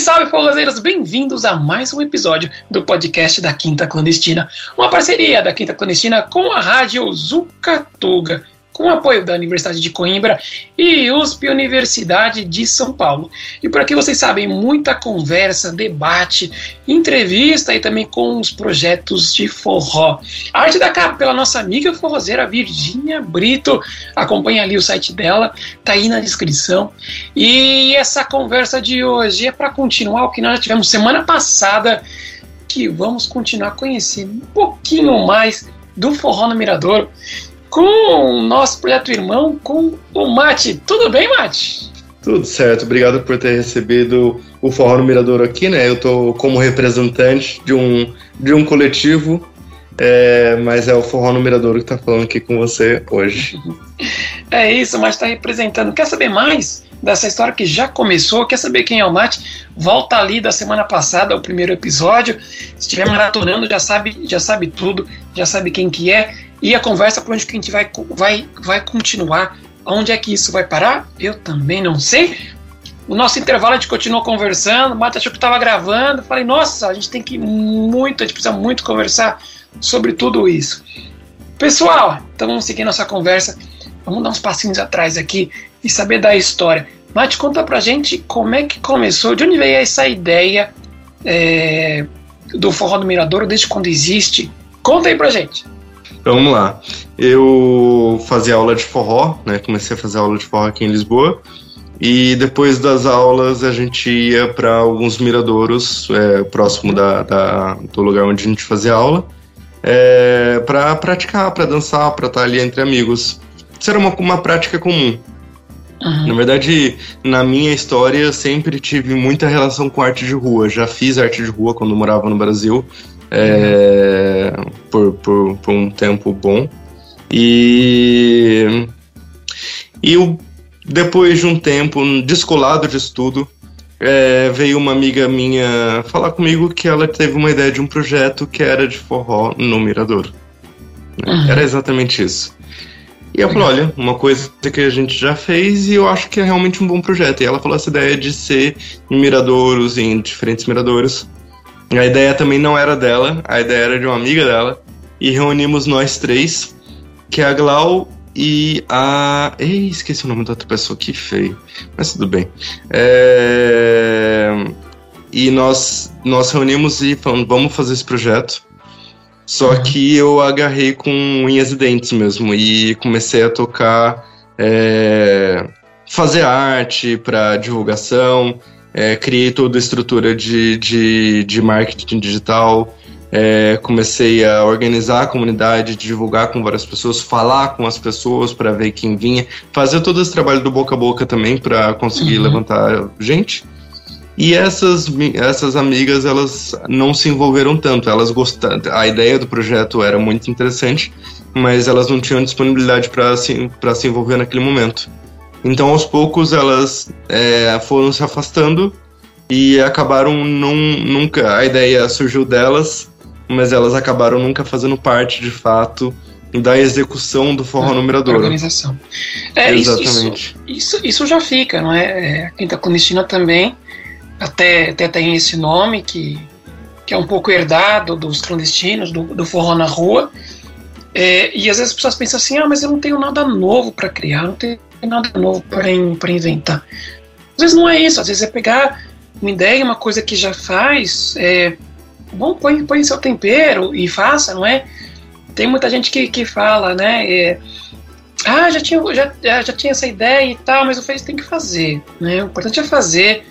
salve, forrozeiros! Bem-vindos a mais um episódio do podcast da Quinta Clandestina, uma parceria da Quinta Clandestina com a rádio Zucatuga com apoio da Universidade de Coimbra e USP Universidade de São Paulo. E por aqui vocês sabem, muita conversa, debate, entrevista e também com os projetos de forró. A arte da capa pela nossa amiga forrozeira Virgínia Brito. Acompanha ali o site dela, tá aí na descrição. E essa conversa de hoje é para continuar o que nós já tivemos semana passada, que vamos continuar conhecendo um pouquinho mais do forró no Mirador com o nosso projeto irmão, com o Mate. Tudo bem, Mate? Tudo certo, obrigado por ter recebido o Forró no Mirador aqui, né? Eu tô como representante de um, de um coletivo, é, mas é o Forró no Mirador que tá falando aqui com você hoje. É isso, mas tá representando. Quer saber mais dessa história que já começou? Quer saber quem é o Mate? Volta ali da semana passada, o primeiro episódio. Se estiver maratonando, já sabe, já sabe tudo, já sabe quem que é. E a conversa para onde que a gente vai, vai, vai continuar. Onde é que isso vai parar? Eu também não sei. O nosso intervalo a gente continuou conversando. O Mata achou que estava gravando. Falei, nossa, a gente tem que muito, a gente precisa muito conversar sobre tudo isso. Pessoal, então vamos seguir nossa conversa. Vamos dar uns passinhos atrás aqui e saber da história. Mate, conta pra gente como é que começou, de onde veio essa ideia é, do Forró do Mirador, desde quando existe. Conta aí pra gente. Então vamos lá. Eu fazia aula de forró, né? Comecei a fazer aula de forró aqui em Lisboa. E depois das aulas a gente ia para alguns miradouros é, próximo da, da, do lugar onde a gente fazia aula é, para praticar, para dançar, para estar ali entre amigos. Isso era uma, uma prática comum. Uhum. Na verdade, na minha história, sempre tive muita relação com arte de rua. Já fiz arte de rua quando morava no Brasil é, por, por, por, um tempo bom. E, e depois de um tempo descolado de estudo, é, veio uma amiga minha falar comigo que ela teve uma ideia de um projeto que era de forró no Mirador. Uhum. Era exatamente isso. E eu falei, olha, uma coisa que a gente já fez e eu acho que é realmente um bom projeto. E ela falou essa ideia de ser em miradouros, em diferentes miradouros. A ideia também não era dela, a ideia era de uma amiga dela. E reunimos nós três, que é a Glau e a. Ei, esqueci o nome da outra pessoa, que feio. Mas tudo bem. É... E nós, nós reunimos e falamos, vamos fazer esse projeto. Só uhum. que eu agarrei com unhas e dentes mesmo e comecei a tocar, é... fazer arte para divulgação é, criei toda a estrutura de, de, de marketing digital, é, comecei a organizar a comunidade, divulgar com várias pessoas, falar com as pessoas para ver quem vinha, fazer todo esse trabalho do boca a boca também para conseguir uhum. levantar gente. E essas, essas amigas, elas não se envolveram tanto, elas gostaram, a ideia do projeto era muito interessante, mas elas não tinham disponibilidade para se, se envolver naquele momento. Então, aos poucos, elas é, foram se afastando e acabaram não, nunca. A ideia surgiu delas, mas elas acabaram nunca fazendo parte de fato da execução do forró numerador. Organização. É, Exatamente. Isso, isso, isso, já fica, não é? é a Quinta Clandestina também até, até tem esse nome que, que é um pouco herdado dos clandestinos, do, do forró na rua. É, e às vezes as pessoas pensam assim: ah, mas eu não tenho nada novo para criar, não tenho nada novo para inventar. Às vezes não é isso, às vezes é pegar uma ideia, uma coisa que já faz, é, bom, põe, põe seu tempero e faça, não é? Tem muita gente que, que fala, né? É, ah, já tinha, já, já tinha essa ideia e tal, mas eu falei, tem que fazer, né? O importante é fazer.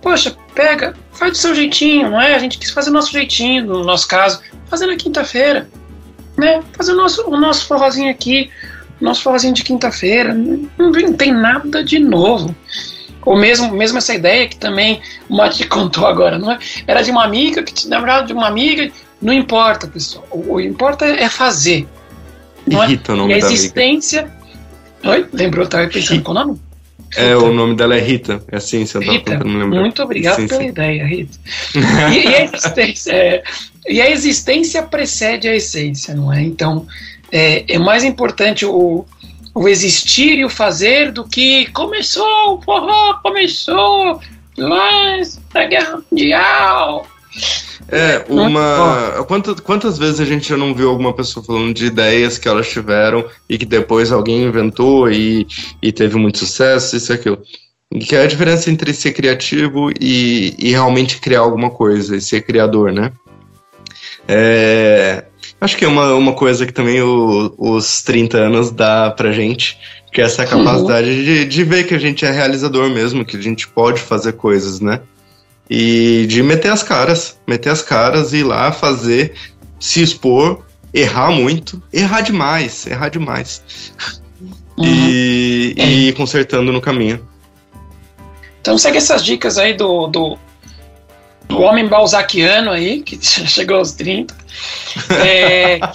Poxa, pega, faz do seu jeitinho, não é? A gente quis fazer o nosso jeitinho, no nosso caso, fazer na quinta-feira, né? Fazer o nosso, o nosso forrozinho aqui, nosso forrozinho de quinta-feira, não, não tem nada de novo. Ou mesmo, mesmo essa ideia que também o Mati contou agora, não é? Era de uma amiga, que na verdade de uma amiga, não importa, pessoal. O, o importa é fazer. Não Rita, é? o nome e a existência. Oi? Lembrou? Estava pensando qual o nome? Rita. É, o nome dela é Rita, é assim, você Rita, muito obrigado sim, pela sim. ideia, Rita. e, e, a é, e a existência precede a essência, não é? Então, é, é mais importante o, o existir e o fazer do que começou, o forró começou, Mas da Guerra Mundial. É, uma. Quantas, quantas vezes a gente já não viu alguma pessoa falando de ideias que elas tiveram e que depois alguém inventou e, e teve muito sucesso, isso e aquilo. Que é a diferença entre ser criativo e, e realmente criar alguma coisa, e ser criador, né? É, acho que é uma, uma coisa que também o, os 30 anos dá pra gente, que é essa capacidade uhum. de, de ver que a gente é realizador mesmo, que a gente pode fazer coisas, né? E de meter as caras, meter as caras e ir lá fazer, se expor, errar muito, errar demais, errar demais. Uhum. E, é. e ir consertando no caminho. Então segue essas dicas aí do, do, do homem balzaquiano aí, que chegou aos 30. É,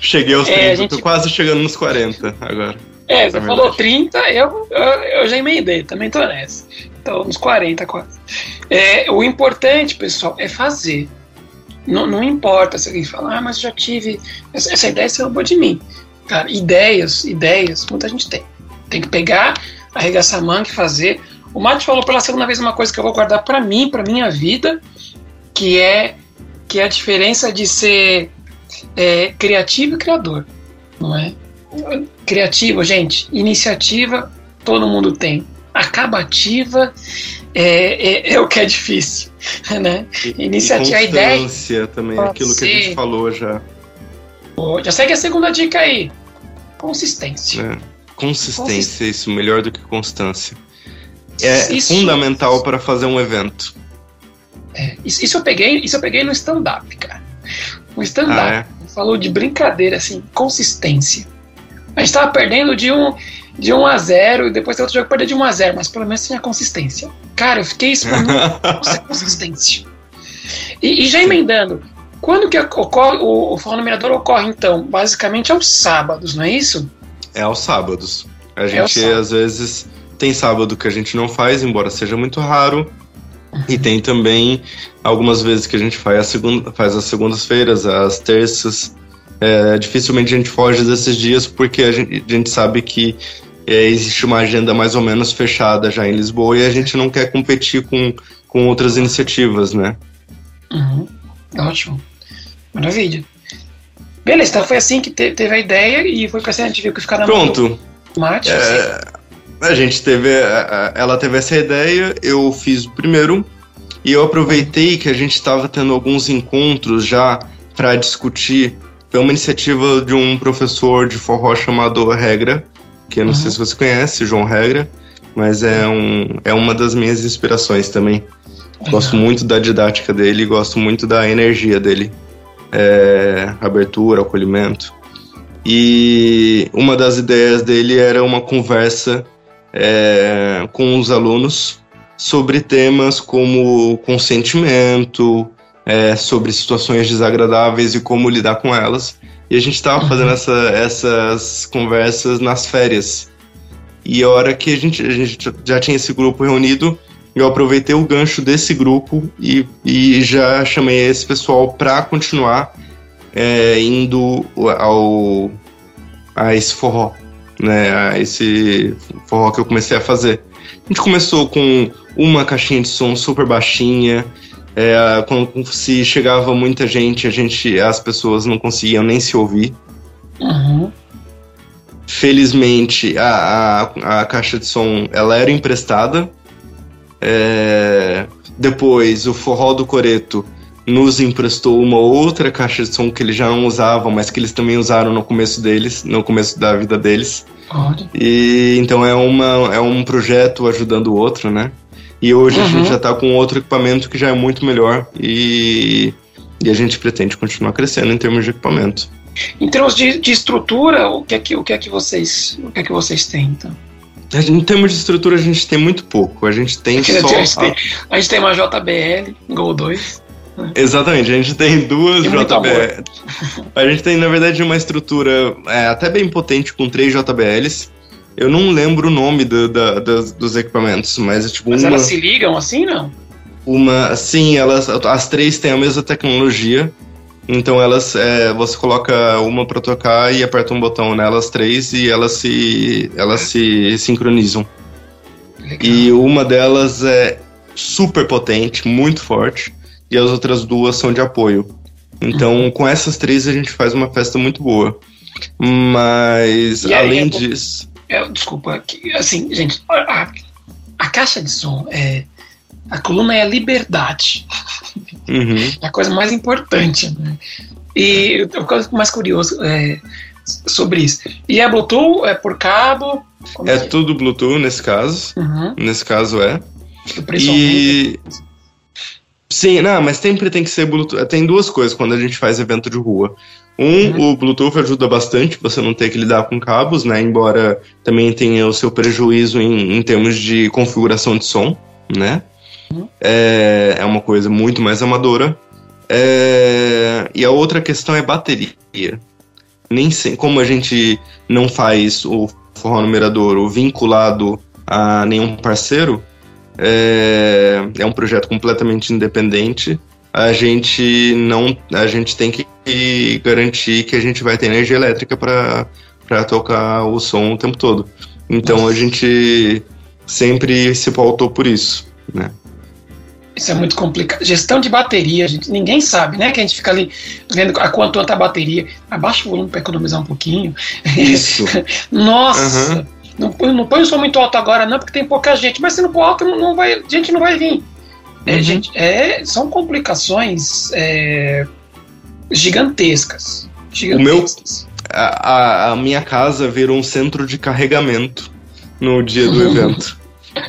Cheguei aos 30, é, gente... tô quase chegando nos 40 agora. É, você falou 30, eu, eu, eu, já emendei, também tô nessa. Então, uns 40 quase. É, o importante, pessoal, é fazer. Não, não importa se alguém falar, ah, mas eu já tive. Essa, essa ideia você roubou de mim. Cara, ideias, ideias, muita gente tem. Tem que pegar, arregaçar a manga e fazer. O Mate falou pela segunda vez uma coisa que eu vou guardar para mim, para minha vida, que é que é a diferença de ser é, criativo e criador, não é? Criativo, gente, iniciativa todo mundo tem. Acabativa é, é, é o que é difícil, né? E, iniciativa, e a ideia também, aquilo ser. que a gente falou já. Pô, já segue a segunda dica aí. Consistência. É. Consistência, Consistência, isso melhor do que constância. É isso, fundamental para fazer um evento. É, isso, isso, eu peguei, isso eu peguei no stand-up, cara. O stand-up ah, é? falou de brincadeira, assim, consistência. A gente tava perdendo de um, de 1 a 0 e depois tem outro jogo perder de 1 a 0 mas pelo menos tinha consistência. Cara, eu fiquei esperando consistência. E, e, já emendando, quando que ocorre, o, o Fala Numerador ocorre, então? Basicamente aos sábados, não é isso? É aos sábados. A é gente, às vezes, tem sábado que a gente não faz, embora seja muito raro. E tem também algumas vezes que a gente faz, a segunda, faz as segundas-feiras, as terças. É, dificilmente a gente foge desses dias porque a gente, a gente sabe que é, existe uma agenda mais ou menos fechada já em Lisboa e a gente não quer competir com, com outras iniciativas, né? Uhum. Ótimo. Maravilha. Beleza, então foi assim que te, teve a ideia e foi pra a gente viu que na Pronto. Mate, é, a gente teve. Ela teve essa ideia, eu fiz o primeiro, e eu aproveitei que a gente estava tendo alguns encontros já para discutir. Foi uma iniciativa de um professor de forró chamado Regra, que eu não uhum. sei se você conhece, João Regra, mas é, um, é uma das minhas inspirações também. Gosto muito da didática dele, gosto muito da energia dele. É, abertura, acolhimento. E uma das ideias dele era uma conversa é, com os alunos sobre temas como consentimento, é, sobre situações desagradáveis e como lidar com elas. E a gente estava fazendo essa, essas conversas nas férias. E a hora que a gente, a gente já tinha esse grupo reunido, eu aproveitei o gancho desse grupo e, e já chamei esse pessoal para continuar é, indo ao, a esse forró né, esse forró que eu comecei a fazer. A gente começou com uma caixinha de som super baixinha, é, quando se chegava muita gente, a gente, as pessoas não conseguiam nem se ouvir. Uhum. Felizmente, a, a, a, caixa de som ela era emprestada. É, depois, o forró do Coreto nos emprestou uma outra caixa de som que eles já não usavam, mas que eles também usaram no começo deles, no começo da vida deles. Olha. E então é, uma, é um projeto ajudando o outro, né? E hoje uhum. a gente uhum. já está com outro equipamento que já é muito melhor e, e a gente pretende continuar crescendo em termos de equipamento. Em termos de, de estrutura, o que é que o que é que vocês o que é que vocês têm então? Em termos de estrutura, a gente tem muito pouco. A gente tem só. A gente tem, a gente tem uma JBL, Gol 2. Exatamente, a gente tem duas JBL. A gente tem, na verdade, uma estrutura é, até bem potente com três JBLs. Eu não lembro o nome do, da, das, dos equipamentos, mas é tipo mas uma... elas se ligam assim, não? Uma, sim, elas, as três têm a mesma tecnologia. Então elas, é, você coloca uma para tocar e aperta um botão nelas três e elas se, elas se sincronizam. E uma delas é super potente, muito forte, e as outras duas são de apoio. Então, uhum. com essas três, a gente faz uma festa muito boa. Mas, além aí, disso. É, desculpa, assim, gente, a, a, caixa de som é. A coluna é a liberdade. Uhum. É a coisa mais importante. Né? E eu fico mais curioso é, sobre isso. E é Bluetooth? É por cabo? É, é, tudo Bluetooth nesse caso. Uhum. Nesse caso é. E. Sim, não, mas sempre tem que ser Bluetooth. Tem duas coisas quando a gente faz evento de rua. Um, uhum. o Bluetooth ajuda bastante você não ter que lidar com cabos, né? Embora também tenha o seu prejuízo em, em termos de configuração de som, né? Uhum. É, é uma coisa muito mais amadora. É, e a outra questão é bateria. Nem como a gente não faz o forró numerador vinculado a nenhum parceiro, é, é um projeto completamente independente. A gente não, a gente tem que garantir que a gente vai ter energia elétrica para tocar o som o tempo todo. Então a gente sempre se pautou por isso, né? Isso é muito complicado. Gestão de bateria, gente, ninguém sabe, né? Que a gente fica ali vendo a quanto tá a bateria. Abaixa o volume para economizar um pouquinho. Isso. Nossa. Uhum. Não, não põe o som muito alto agora, não, porque tem pouca gente. Mas se não pôr alto, não, não vai, gente não vai vir. É, uhum. gente, é, são complicações é, gigantescas. gigantescas. O meu, a, a, minha casa virou um centro de carregamento no dia do evento.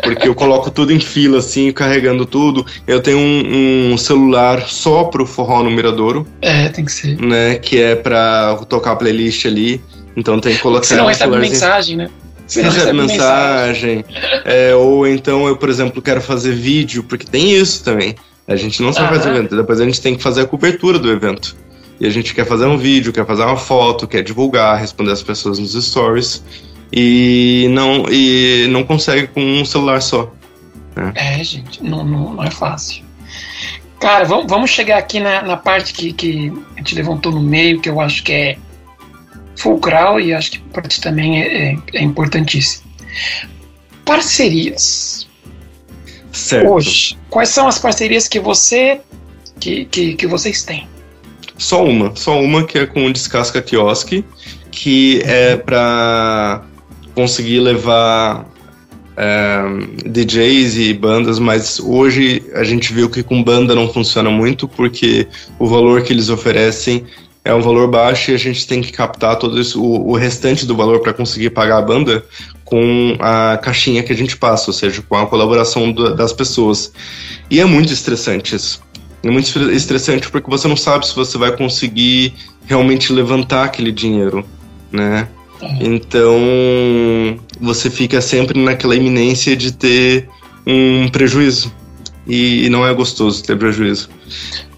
Porque eu coloco tudo em fila, assim, carregando tudo. Eu tenho um, um celular só pro forró no Miradouro. É, tem que ser. Né, que é pra tocar a playlist ali. Então tem que colocar. Você não recebe mensagem, né? Você recebe mensagem. É, ou então eu, por exemplo, quero fazer vídeo, porque tem isso também. A gente não só faz evento, depois a gente tem que fazer a cobertura do evento. E a gente quer fazer um vídeo, quer fazer uma foto, quer divulgar, responder as pessoas nos stories. E não, e não consegue com um celular só. Né? É, gente, não, não, não é fácil. Cara, vamos, vamos chegar aqui na, na parte que, que a gente levantou no meio, que eu acho que é fulcral e acho que para ti também é, é, é importantíssimo. Parcerias. Certo. Hoje, quais são as parcerias que você que, que, que vocês têm? Só uma, só uma que é com o Descasca Quiosque, que é para conseguir levar é, DJs e bandas, mas hoje a gente viu que com banda não funciona muito porque o valor que eles oferecem é um valor baixo e a gente tem que captar todo o, o restante do valor para conseguir pagar a banda com a caixinha que a gente passa, ou seja, com a colaboração do, das pessoas. E é muito estressante isso. É muito estressante porque você não sabe se você vai conseguir realmente levantar aquele dinheiro, né? Então você fica sempre naquela iminência de ter um prejuízo e, e não é gostoso ter prejuízo.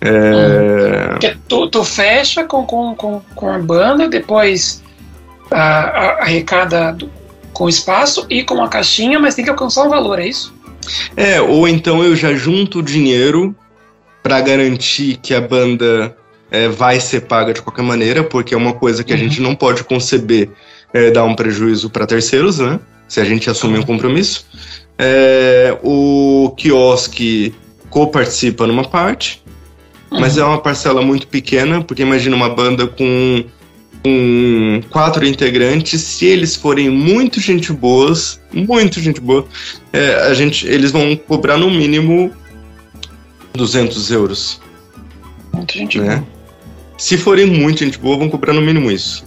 É... Porque tu, tu fecha com, com, com, com a banda, depois arrecada com espaço e com a caixinha, mas tem que alcançar um valor, é isso? É, ou então eu já junto o dinheiro para garantir que a banda é, vai ser paga de qualquer maneira, porque é uma coisa que a gente uhum. não pode conceber é, dar um prejuízo para terceiros, né? Se a gente assumir um compromisso. É, o quiosque co-participa numa parte, mas é uma parcela muito pequena, porque imagina uma banda com, com quatro integrantes, se eles forem muito gente boas, muito gente boa, é, a gente, eles vão cobrar no mínimo 200 euros. Muita gente né? boa. Se forem muito gente boa, vão cobrar no mínimo isso.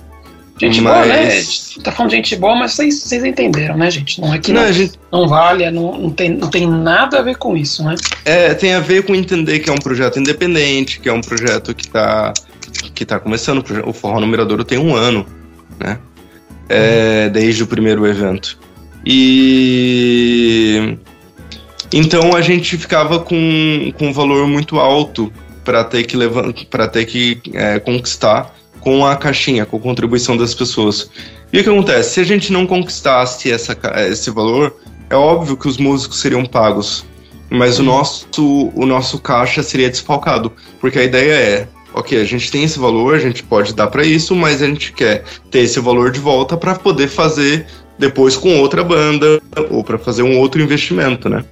Gente mas... boa, né? Tá falando de gente boa, mas vocês, vocês entenderam, né, gente? Não é que não, não, gente... não vale, não, não, tem, não tem nada a ver com isso, né? É, tem a ver com entender que é um projeto independente, que é um projeto que tá, que tá começando. O Forró Numeradouro tem um ano, né? É, uhum. Desde o primeiro evento. E. Então a gente ficava com, com um valor muito alto para ter que, levar, ter que é, conquistar com a caixinha, com a contribuição das pessoas. E o que acontece? Se a gente não conquistasse essa, esse valor, é óbvio que os músicos seriam pagos, mas o nosso, o nosso caixa seria desfalcado, porque a ideia é, ok, a gente tem esse valor, a gente pode dar para isso, mas a gente quer ter esse valor de volta para poder fazer depois com outra banda ou para fazer um outro investimento, né?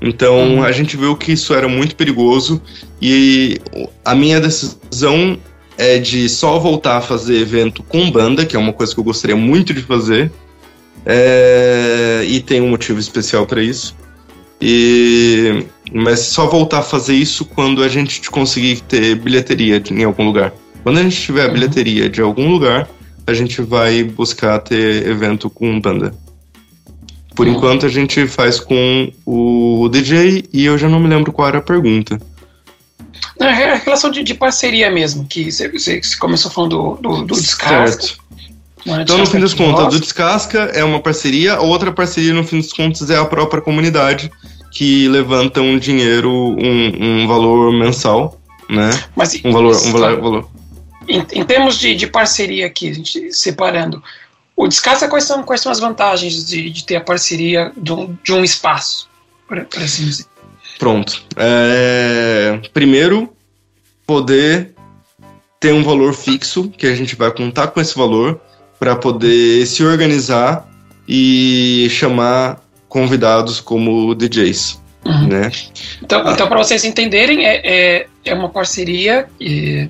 Então uhum. a gente viu que isso era muito perigoso e a minha decisão é de só voltar a fazer evento com banda, que é uma coisa que eu gostaria muito de fazer, é, e tem um motivo especial para isso. E mas só voltar a fazer isso quando a gente conseguir ter bilheteria em algum lugar. Quando a gente tiver a uhum. bilheteria de algum lugar, a gente vai buscar ter evento com banda. Por uhum. enquanto a gente faz com o DJ e eu já não me lembro qual era a pergunta. É a relação de, de parceria mesmo, que você, você começou falando do, do, do Descasca. Certo. Então, no fim das contas, do Descasca é uma parceria, outra parceria, no fim dos contos, é a própria comunidade, que levanta um dinheiro, um, um valor mensal, né? Mas, um valor, um valor, valor. Em, em, termos de, de parceria aqui, a gente separando, o Descasca, quais são, quais são as vantagens de, de ter a parceria de um, de um espaço, por, por assim dizer? Pronto. É, primeiro, poder ter um valor fixo, que a gente vai contar com esse valor, para poder se organizar e chamar convidados como DJs. Uhum. Né? Então, ah. então para vocês entenderem, é, é, é uma parceria é,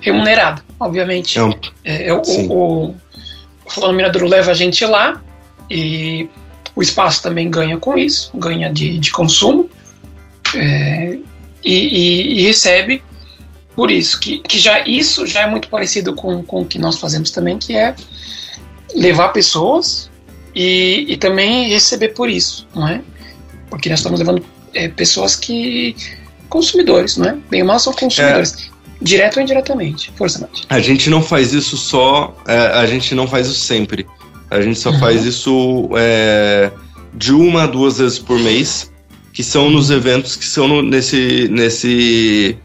remunerada, obviamente. É, um, é, é o, o, o Fulano Miradouro leva a gente lá e o espaço também ganha com isso, ganha de, de consumo é, e, e, e, recebe por isso, que, que já isso já é muito parecido com, com o que nós fazemos também, que é levar pessoas e, e também receber por isso, não é? Porque nós estamos levando é, pessoas que consumidores, não é? Bem ou mal são consumidores. É. Direto ou indiretamente. Força, Nath. A gente não faz isso só. É, a gente não faz isso sempre. A gente só uhum. faz isso é, de uma a duas vezes por mês, que são nos eventos que são no, nesse, nesse,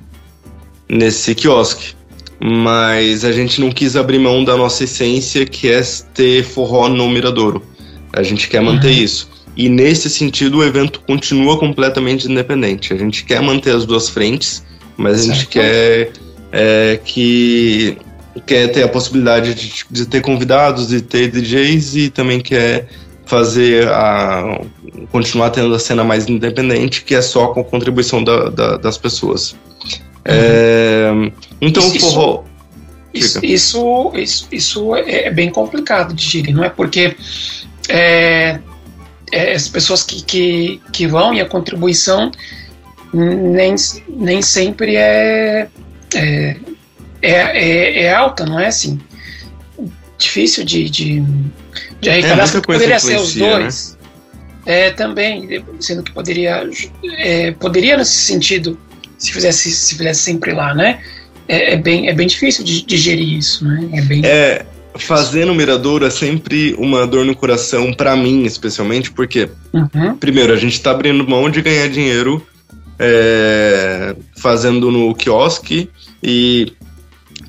nesse quiosque mas a gente não quis abrir mão da nossa essência, que é ter forró no Miradouro. A gente quer manter uhum. isso. E nesse sentido, o evento continua completamente independente. A gente quer manter as duas frentes, mas certo. a gente quer é, que quer ter a possibilidade de, de, ter convidados, de ter DJs e também quer fazer a continuar tendo a cena mais independente, que é só com a contribuição da, da, das pessoas. É, então isso, forró. Isso, isso, isso, isso, é bem complicado de gerir, não é? Porque é, é, as pessoas que, que, que vão e a contribuição nem, nem sempre é, é, é, é, é alta, não é assim? Difícil de, de, de arrecadar, é, poderia ser os né? dois. Né? É, também, sendo que poderia, é, poderia nesse sentido se fizesse, se fizesse sempre lá, né? É, é bem, é bem difícil de digerir isso, né? É bem. É, fazer no Miradouro é sempre uma dor no coração, para mim especialmente, porque, uhum. primeiro, a gente tá abrindo mão de ganhar dinheiro é, fazendo no quiosque e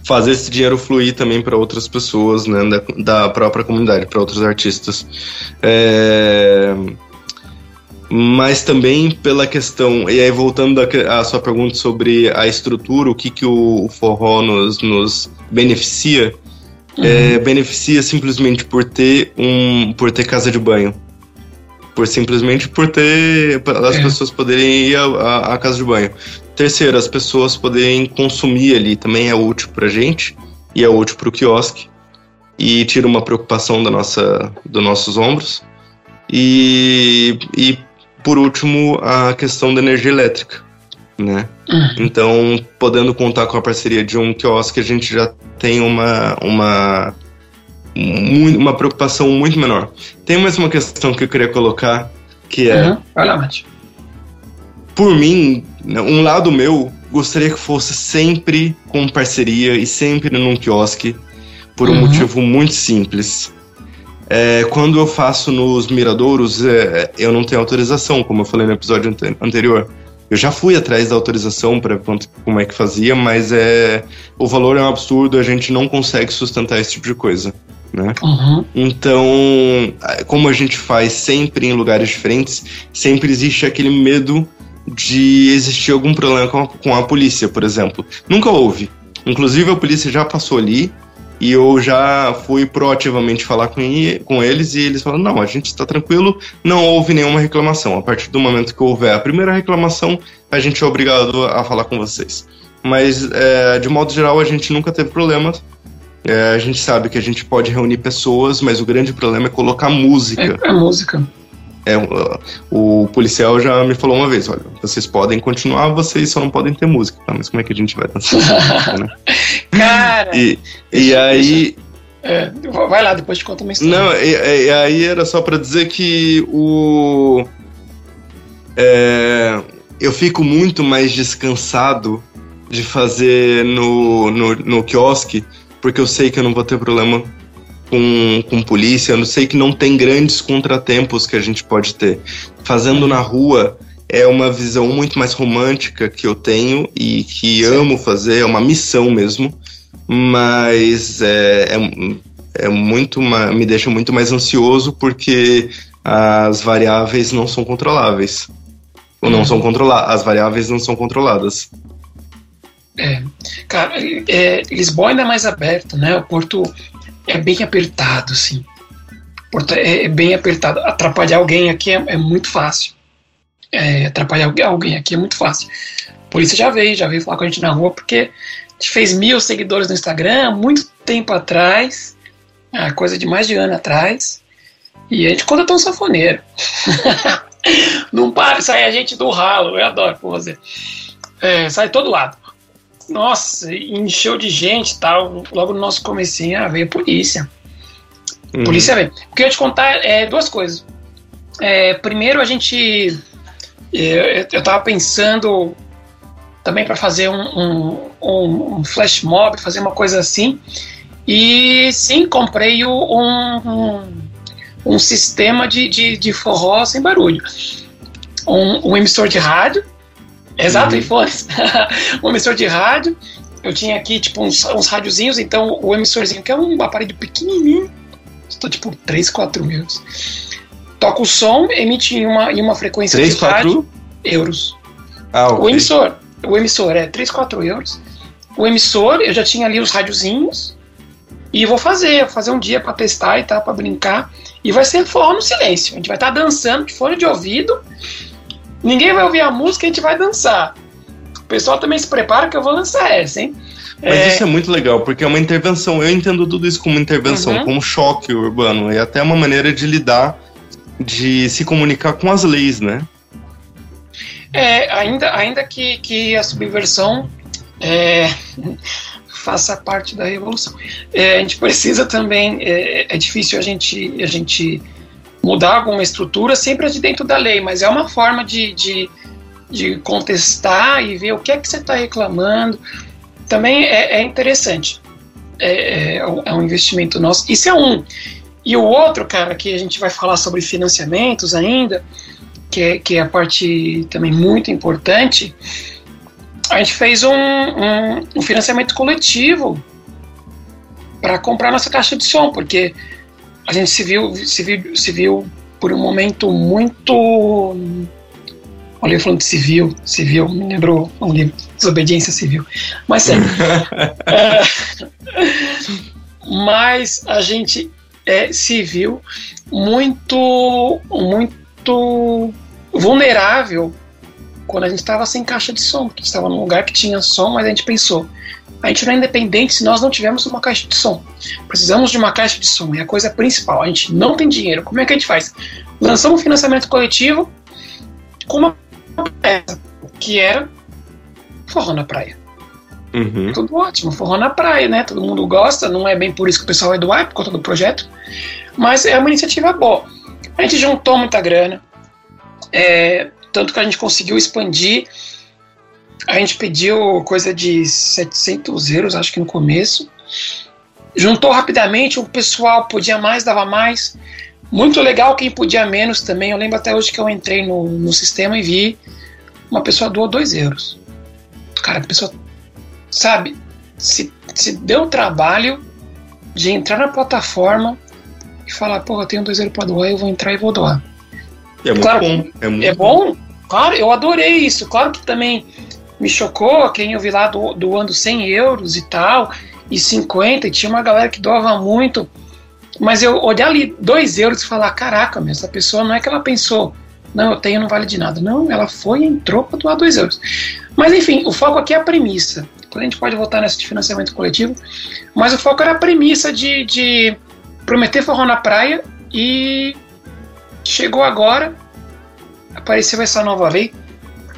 fazer esse dinheiro fluir também para outras pessoas, né, da, da própria comunidade, para outros artistas. É, mas também pela questão, e aí voltando à sua pergunta sobre a estrutura, o que, que o, o forró nos, nos beneficia, uhum. é, beneficia simplesmente por ter um por ter casa de banho. Por simplesmente por ter as é. pessoas poderem ir à, à casa de banho. Terceiro, as pessoas poderem consumir ali também é útil pra gente e é útil pro quiosque e tira uma preocupação da nossa, dos nossos ombros. E, e por último, a questão da energia elétrica, né? Uhum. Então, podendo contar com a parceria de um quiosque, a gente já tem uma, uma, uma preocupação muito menor. Tem mais uma questão que eu queria colocar, que é... Uhum. Lá, Mate. Por mim, um lado meu, gostaria que fosse sempre com parceria e sempre num quiosque, por um uhum. motivo muito simples. É, quando eu faço nos miradouros, é, eu não tenho autorização, como eu falei no episódio anterior. Eu já fui atrás da autorização para como é que fazia, mas é o valor é um absurdo, a gente não consegue sustentar esse tipo de coisa. Né? Uhum. Então, como a gente faz sempre em lugares diferentes, sempre existe aquele medo de existir algum problema com a, com a polícia, por exemplo. Nunca houve. Inclusive, a polícia já passou ali, E eu já fui proativamente falar com, com eles e eles falaram: não, a gente está tranquilo, não houve nenhuma reclamação. A partir do momento que houver a primeira reclamação, a gente é obrigado a falar com vocês. Mas, é, de modo geral, a gente nunca teve problemas. É, a gente sabe que a gente pode reunir pessoas, mas o grande problema é colocar música. É, a música. É, o policial já me falou uma vez, olha, vocês podem continuar, vocês só não podem ter música, tá? Mas como é que a gente vai dançar? né? Cara! E, e aí... É, vai lá, depois te conta uma história. Não, e, e aí era só para dizer que o... É, eu fico muito mais descansado de fazer no, no, no quiosque, porque eu sei que eu não vou ter problema com, com polícia, eu sei que não tem grandes contratempos que a gente pode ter. Fazendo na rua é uma visão muito mais romântica que eu tenho e que amo fazer, é uma missão mesmo, mas é, é, é muito me deixa muito mais ansioso porque as variáveis não são controláveis. Ou não uhum. são controladas, as variáveis não são controladas. É, cara, é, Lisboa ainda é mais aberto, né? O Porto é bem apertado. Porto é, é bem apertado. Atrapalhar alguém aqui é, é muito fácil. É, atrapalhar alguém aqui é muito fácil. A polícia já veio, já veio falar com a gente na rua, porque a gente fez mil seguidores no Instagram muito tempo atrás, coisa de mais de ano atrás, e a gente contratou um safoneiro. Não para, sai a gente do ralo, eu adoro por você. É, sai todo lado nossa, encheu de gente e tal. Logo no nosso comecinho, ah, veio a polícia. Uhum. Polícia veio. O que eu ia te contar é duas coisas. É, primeiro, a gente. Eu, eu tava pensando também para fazer um, um, um, flash mob, fazer uma coisa assim. E sim, comprei um, um, um sistema de, de, de forró sem barulho. Um, um emissor de rádio Exato, uhum. iPhones. um emissor de rádio. Eu tinha aqui, tipo, uns, uns rádiozinhos, então o emissorzinho, que é um aparelho pequenininho, estou tipo 3, 4 euros. Toca o som, emite em uma, em uma frequência 3, de 4? rádio. Euros. Ah, okay. O emissor, o emissor é 3, 4 euros. O emissor, eu já tinha ali os rádiozinhos, e vou fazer, vou fazer um dia para testar e tal, para brincar. E vai ser forró no silêncio. A gente vai estar tá dançando de fone de ouvido Ninguém vai ouvir a música, a gente vai dançar. O pessoal também se prepara que eu vou lançar essa, hein? Mas é... isso é muito legal, porque é uma intervenção. Eu entendo tudo isso como intervenção, uhum. como choque urbano, e até uma maneira de lidar, de se comunicar com as leis, né? É, ainda, ainda que, que a subversão é, faça parte da revolução. É, a gente precisa também, é, é difícil a gente, a gente mudar alguma estrutura sempre é de dentro da lei, mas é uma forma de, de, de contestar e ver o que é que você está reclamando. Também é, é interessante. É, é, é, um investimento nosso. Isso é um. E o outro, cara, que a gente vai falar sobre financiamentos ainda, que é, que é a parte também muito importante, a gente fez um, um, um financiamento coletivo para comprar nossa caixa de som, porque a gente se viu, se viu, se viu por um momento muito. Olha, eu falando de civil, civil, me lembrou um livro, Desobediência Civil. Mas é, mas a gente é, se viu muito, muito vulnerável quando a gente estava sem caixa de som, porque estava num lugar que tinha som, mas a gente pensou, a gente não é independente se nós não tivermos uma caixa de som. Precisamos de uma caixa de som, é a coisa principal. A gente não tem dinheiro. Como é que a gente faz? Lançamos um financiamento coletivo com uma peça que era forró na praia. Uhum. Tudo ótimo, forró na praia, né? Todo mundo gosta, não é bem por isso que o pessoal é do ar, por conta do projeto, mas é uma iniciativa boa. A gente juntou muita grana, é, tanto que a gente conseguiu expandir a gente pediu coisa de 700 euros, acho que no começo. Juntou rapidamente, o pessoal podia mais, dava mais. Muito legal quem podia menos também. Eu lembro até hoje que eu entrei no, no sistema e vi uma pessoa doou 2 euros. Cara, a pessoa, sabe, se, se deu o trabalho de entrar na plataforma e falar, pô, eu tenho 2 euros para doar, eu vou entrar e vou doar. É muito claro, bom. É, muito é bom? bom? Claro, eu adorei isso. Claro que também me chocou quem eu vi lá do, doando 100 euros e tal. e 50 e tinha uma galera que doava muito. Mas eu olhar ali 2 euros e falar: caraca, meu, essa pessoa não é que ela pensou, não, eu tenho, não vale de nada. Não, ela foi e entrou para doar 2 euros. Mas enfim, o foco aqui é a premissa. A gente pode voltar nessa de financiamento coletivo, mas o foco era a premissa de, de prometer forró na praia e chegou agora, apareceu essa nova lei,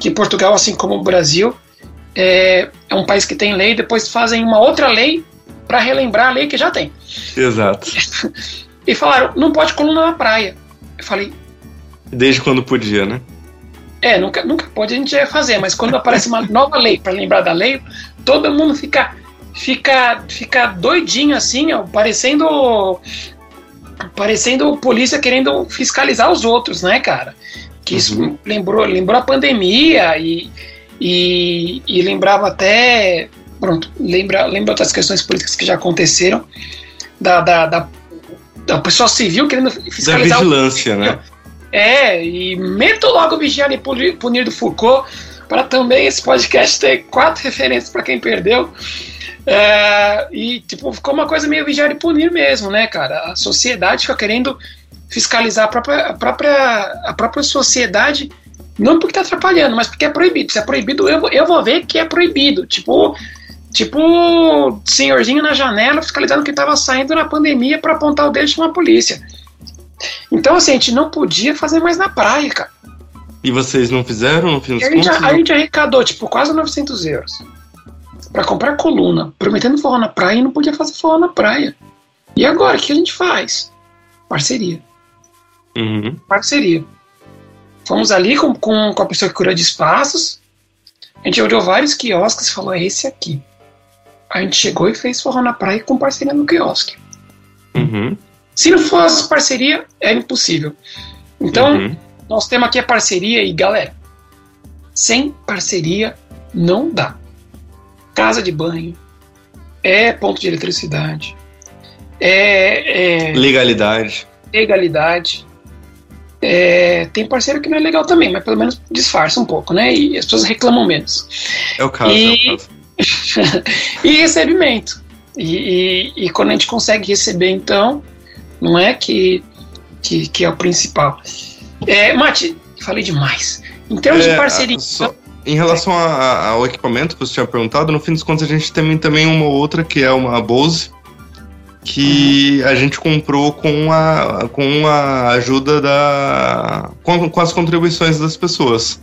que Portugal, assim como o Brasil, é, é um país que tem lei, depois fazem uma outra lei para relembrar a lei que já tem. Exato. e falaram, não pode coluna na praia. Eu falei. Desde quando podia, né? É, nunca, nunca pode a gente fazer, mas quando aparece uma nova lei para lembrar da lei, todo mundo fica fica fica doidinho assim, ó, parecendo parecendo polícia querendo fiscalizar os outros, né, cara? Que isso lembrou lembrou a pandemia e, e, e lembrava até pronto, lembra lembra outras questões políticas que já aconteceram da, da, da, da pessoa civil querendo fiscalizar da vigilância, o... né? É, e meto logo Vigiar e Punir do Foucault, para também esse podcast ter quatro referências para quem perdeu. É, e, tipo, ficou uma coisa meio vigiar e punir mesmo, né, cara? A sociedade fica querendo fiscalizar a própria, a própria, a própria sociedade, não porque tá atrapalhando, mas porque é proibido. Se é proibido, eu, eu vou ver que é proibido. Tipo, tipo, senhorzinho na janela fiscalizando que tava saindo na pandemia para apontar o dedo e chamar a polícia. Então, assim, a gente não podia fazer mais na praia, cara. E vocês não fizeram no fim dos a? A, gente arrecadou, tipo, quase 900 euros para comprar coluna, prometendo forró na praia e não podia fazer forró na praia. E agora, o que a gente faz? Parceria. Uhum. Parceria. Fomos ali com, com, com a pessoa que cura de espaços, a gente olhou vários quiosques e falou, é esse aqui. A gente chegou e fez forró na praia com parceria no quiosque. Uhum. Se não fosse parceria, era impossível. Então, uhum. nosso tema aqui é parceria e galera, sem parceria não dá. Casa de banho, é ponto de eletricidade, é, é legalidade. Legalidade. É, tem parceiro que não é legal também, mas pelo menos disfarça um pouco, né? E as pessoas reclamam menos. É o caso, e, é o caso. e recebimento. E, e, e, quando a gente consegue receber, então, não é que, que, que é o principal. É, Mati, falei demais. Em termos é, de parceria. Só, em relação a, ao equipamento que você tinha perguntado, no fim dos contos a gente tem também uma outra que é uma Bose que a gente comprou com a, com a ajuda da. Com, com, as contribuições das pessoas.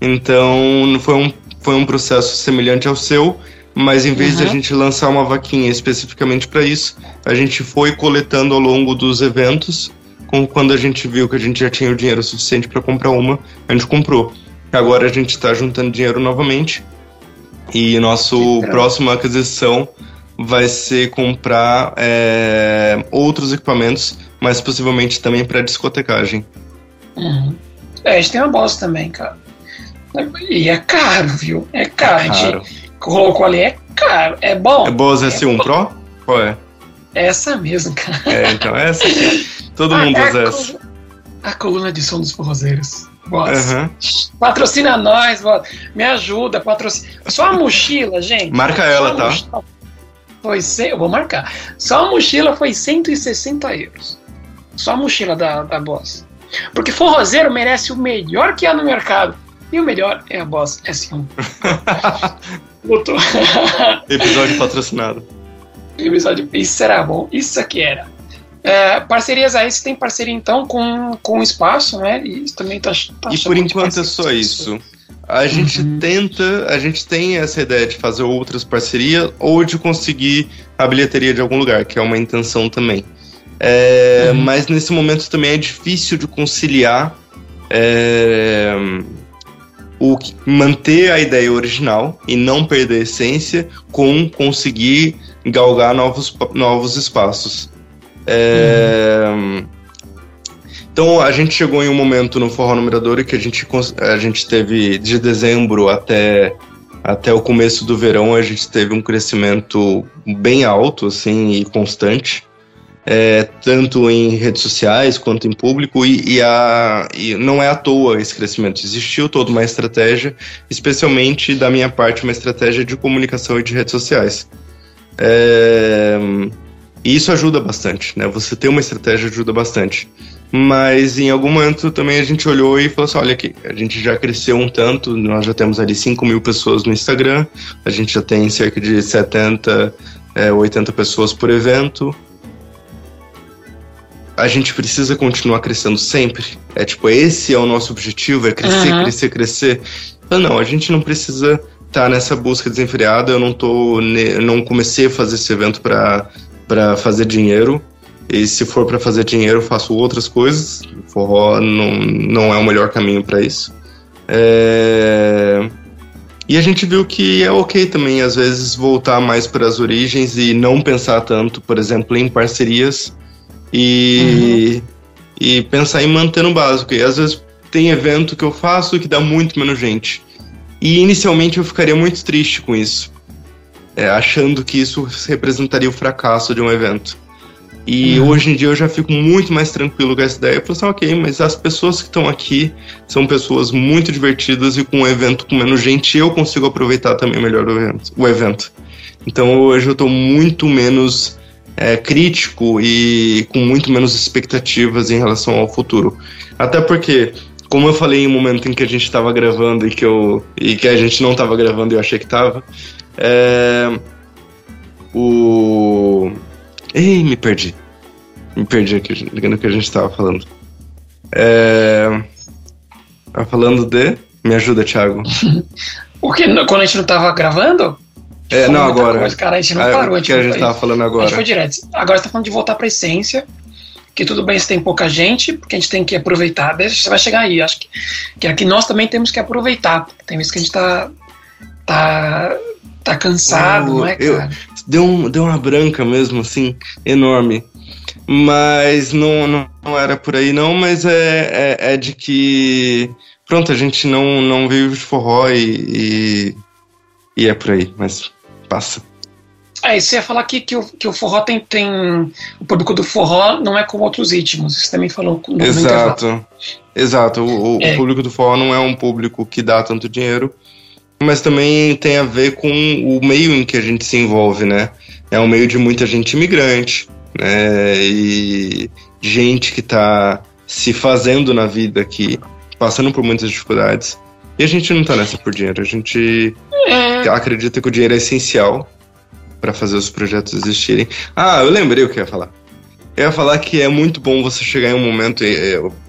Então foi um, foi um processo semelhante ao seu, mas em vez uhum. de a uhum. gente lançar uma vaquinha especificamente para isso, a gente foi coletando ao longo dos eventos. Com, quando a gente viu que a gente já tinha o dinheiro suficiente para comprar uma, a gente comprou. Agora a gente está juntando dinheiro novamente e nosso próxima aquisição vai ser comprar é, outros equipamentos, mas possivelmente também para discotecagem. Uhum. É, a gente tem uma bosta também, cara. E é caro, viu? É caro. É caro colocou ali é caro, é bom. É Bose é S1 bom. Pro? Qual é? Essa mesmo, cara. É, então essa aqui. Todo ah, mundo é usa essa. A coluna de som dos forrozeiros. Uhum. Patrocina nós, boss. me ajuda, patrocina. Só a mochila, gente. Marca ela, tá? Mochila foi. Eu vou marcar. Só a mochila foi 160 euros. Só a mochila da, da Boss. Porque forrozeiro merece o melhor que há no mercado. E o melhor é a Boss S1. Botou. Episódio patrocinado. Episódio. Isso era bom. Isso aqui era. É, parcerias aí, você tem parceria então com, com o espaço, né? E isso também tá. tá e por enquanto é só isso. A gente uhum. tenta, a gente tem essa ideia de fazer outras parcerias ou de conseguir a bilheteria de algum lugar, que é uma intenção também. É, uhum. Mas nesse momento também é difícil de conciliar é, o manter a ideia original e não perder a essência com conseguir galgar novos, novos espaços. É, uhum. Então a gente chegou em um momento no Forró Numerador que a gente, a gente teve de dezembro até, até o começo do verão, a gente teve um crescimento bem alto assim, e constante é, tanto em redes sociais quanto em público, e, e, a, e não é à toa esse crescimento. Existiu toda uma estratégia, especialmente da minha parte, uma estratégia de comunicação e de redes sociais. É, e isso ajuda bastante, né? Você ter uma estratégia ajuda bastante. Mas em algum momento também a gente olhou e falou assim: olha aqui, a gente já cresceu um tanto, nós já temos ali 5 mil pessoas no Instagram, a gente já tem cerca de 70, é, 80 pessoas por evento. A gente precisa continuar crescendo sempre. É tipo, esse é o nosso objetivo, é crescer, uhum. crescer, crescer. Então, não, a gente não precisa estar tá nessa busca desenfreada. Eu não tô, não comecei a fazer esse evento para fazer dinheiro. E se for para fazer dinheiro, eu faço outras coisas. Forró não, não é o melhor caminho para isso. É... E a gente viu que é ok também, às vezes, voltar mais para as origens e não pensar tanto, por exemplo, em parcerias e, uhum. e pensar em manter no básico. E às vezes tem evento que eu faço que dá muito menos gente. E inicialmente eu ficaria muito triste com isso, é, achando que isso representaria o fracasso de um evento. E uhum. hoje em dia eu já fico muito mais tranquilo com essa ideia. Eu falo assim, ok, mas as pessoas que estão aqui são pessoas muito divertidas e com um evento com menos gente eu consigo aproveitar também melhor o evento. O evento. Então hoje eu estou muito menos é, crítico e com muito menos expectativas em relação ao futuro. Até porque, como eu falei em um momento em que a gente estava gravando e que, eu, e que a gente não estava gravando e eu achei que estava, é, o Ei, me perdi. Me perdi aqui no que a gente estava falando. É... Tava falando de. Me ajuda, Thiago. Porque quando a gente não tava gravando? É, não, agora. Coisa, cara, a gente não ah, parou. O que a gente, a gente tava falando agora? A gente foi direto. Agora você tá falando de voltar pra essência. Que tudo bem se tem pouca gente, porque a gente tem que aproveitar. Você vai chegar aí. Acho que, que aqui nós também temos que aproveitar. Tem vezes que a gente tá. Tá, tá cansado, não é, cara? Eu, deu, um, deu uma branca mesmo, assim, enorme. Mas não, não, não era por aí, não, mas é, é, é, de que. Pronto, a gente não, não vive de forró e, e, e é por aí, mas passa. É, você ia falar que, que, o, que o forró tem, tem. O público do forró não é como outros ritmos. Você também falou no Exato. Exato. O, é. o, público do forró não é um público que dá tanto dinheiro mas também tem a ver com o meio em que a gente se envolve, né? É um meio de muita gente imigrante, né? E gente que está se fazendo na vida aqui, passando por muitas dificuldades. E a gente não está nessa por dinheiro, a gente é. acredita que o dinheiro é essencial para fazer os projetos existirem. Ah, eu lembrei o que eu ia falar. Eu ia falar que é muito bom você chegar em um momento,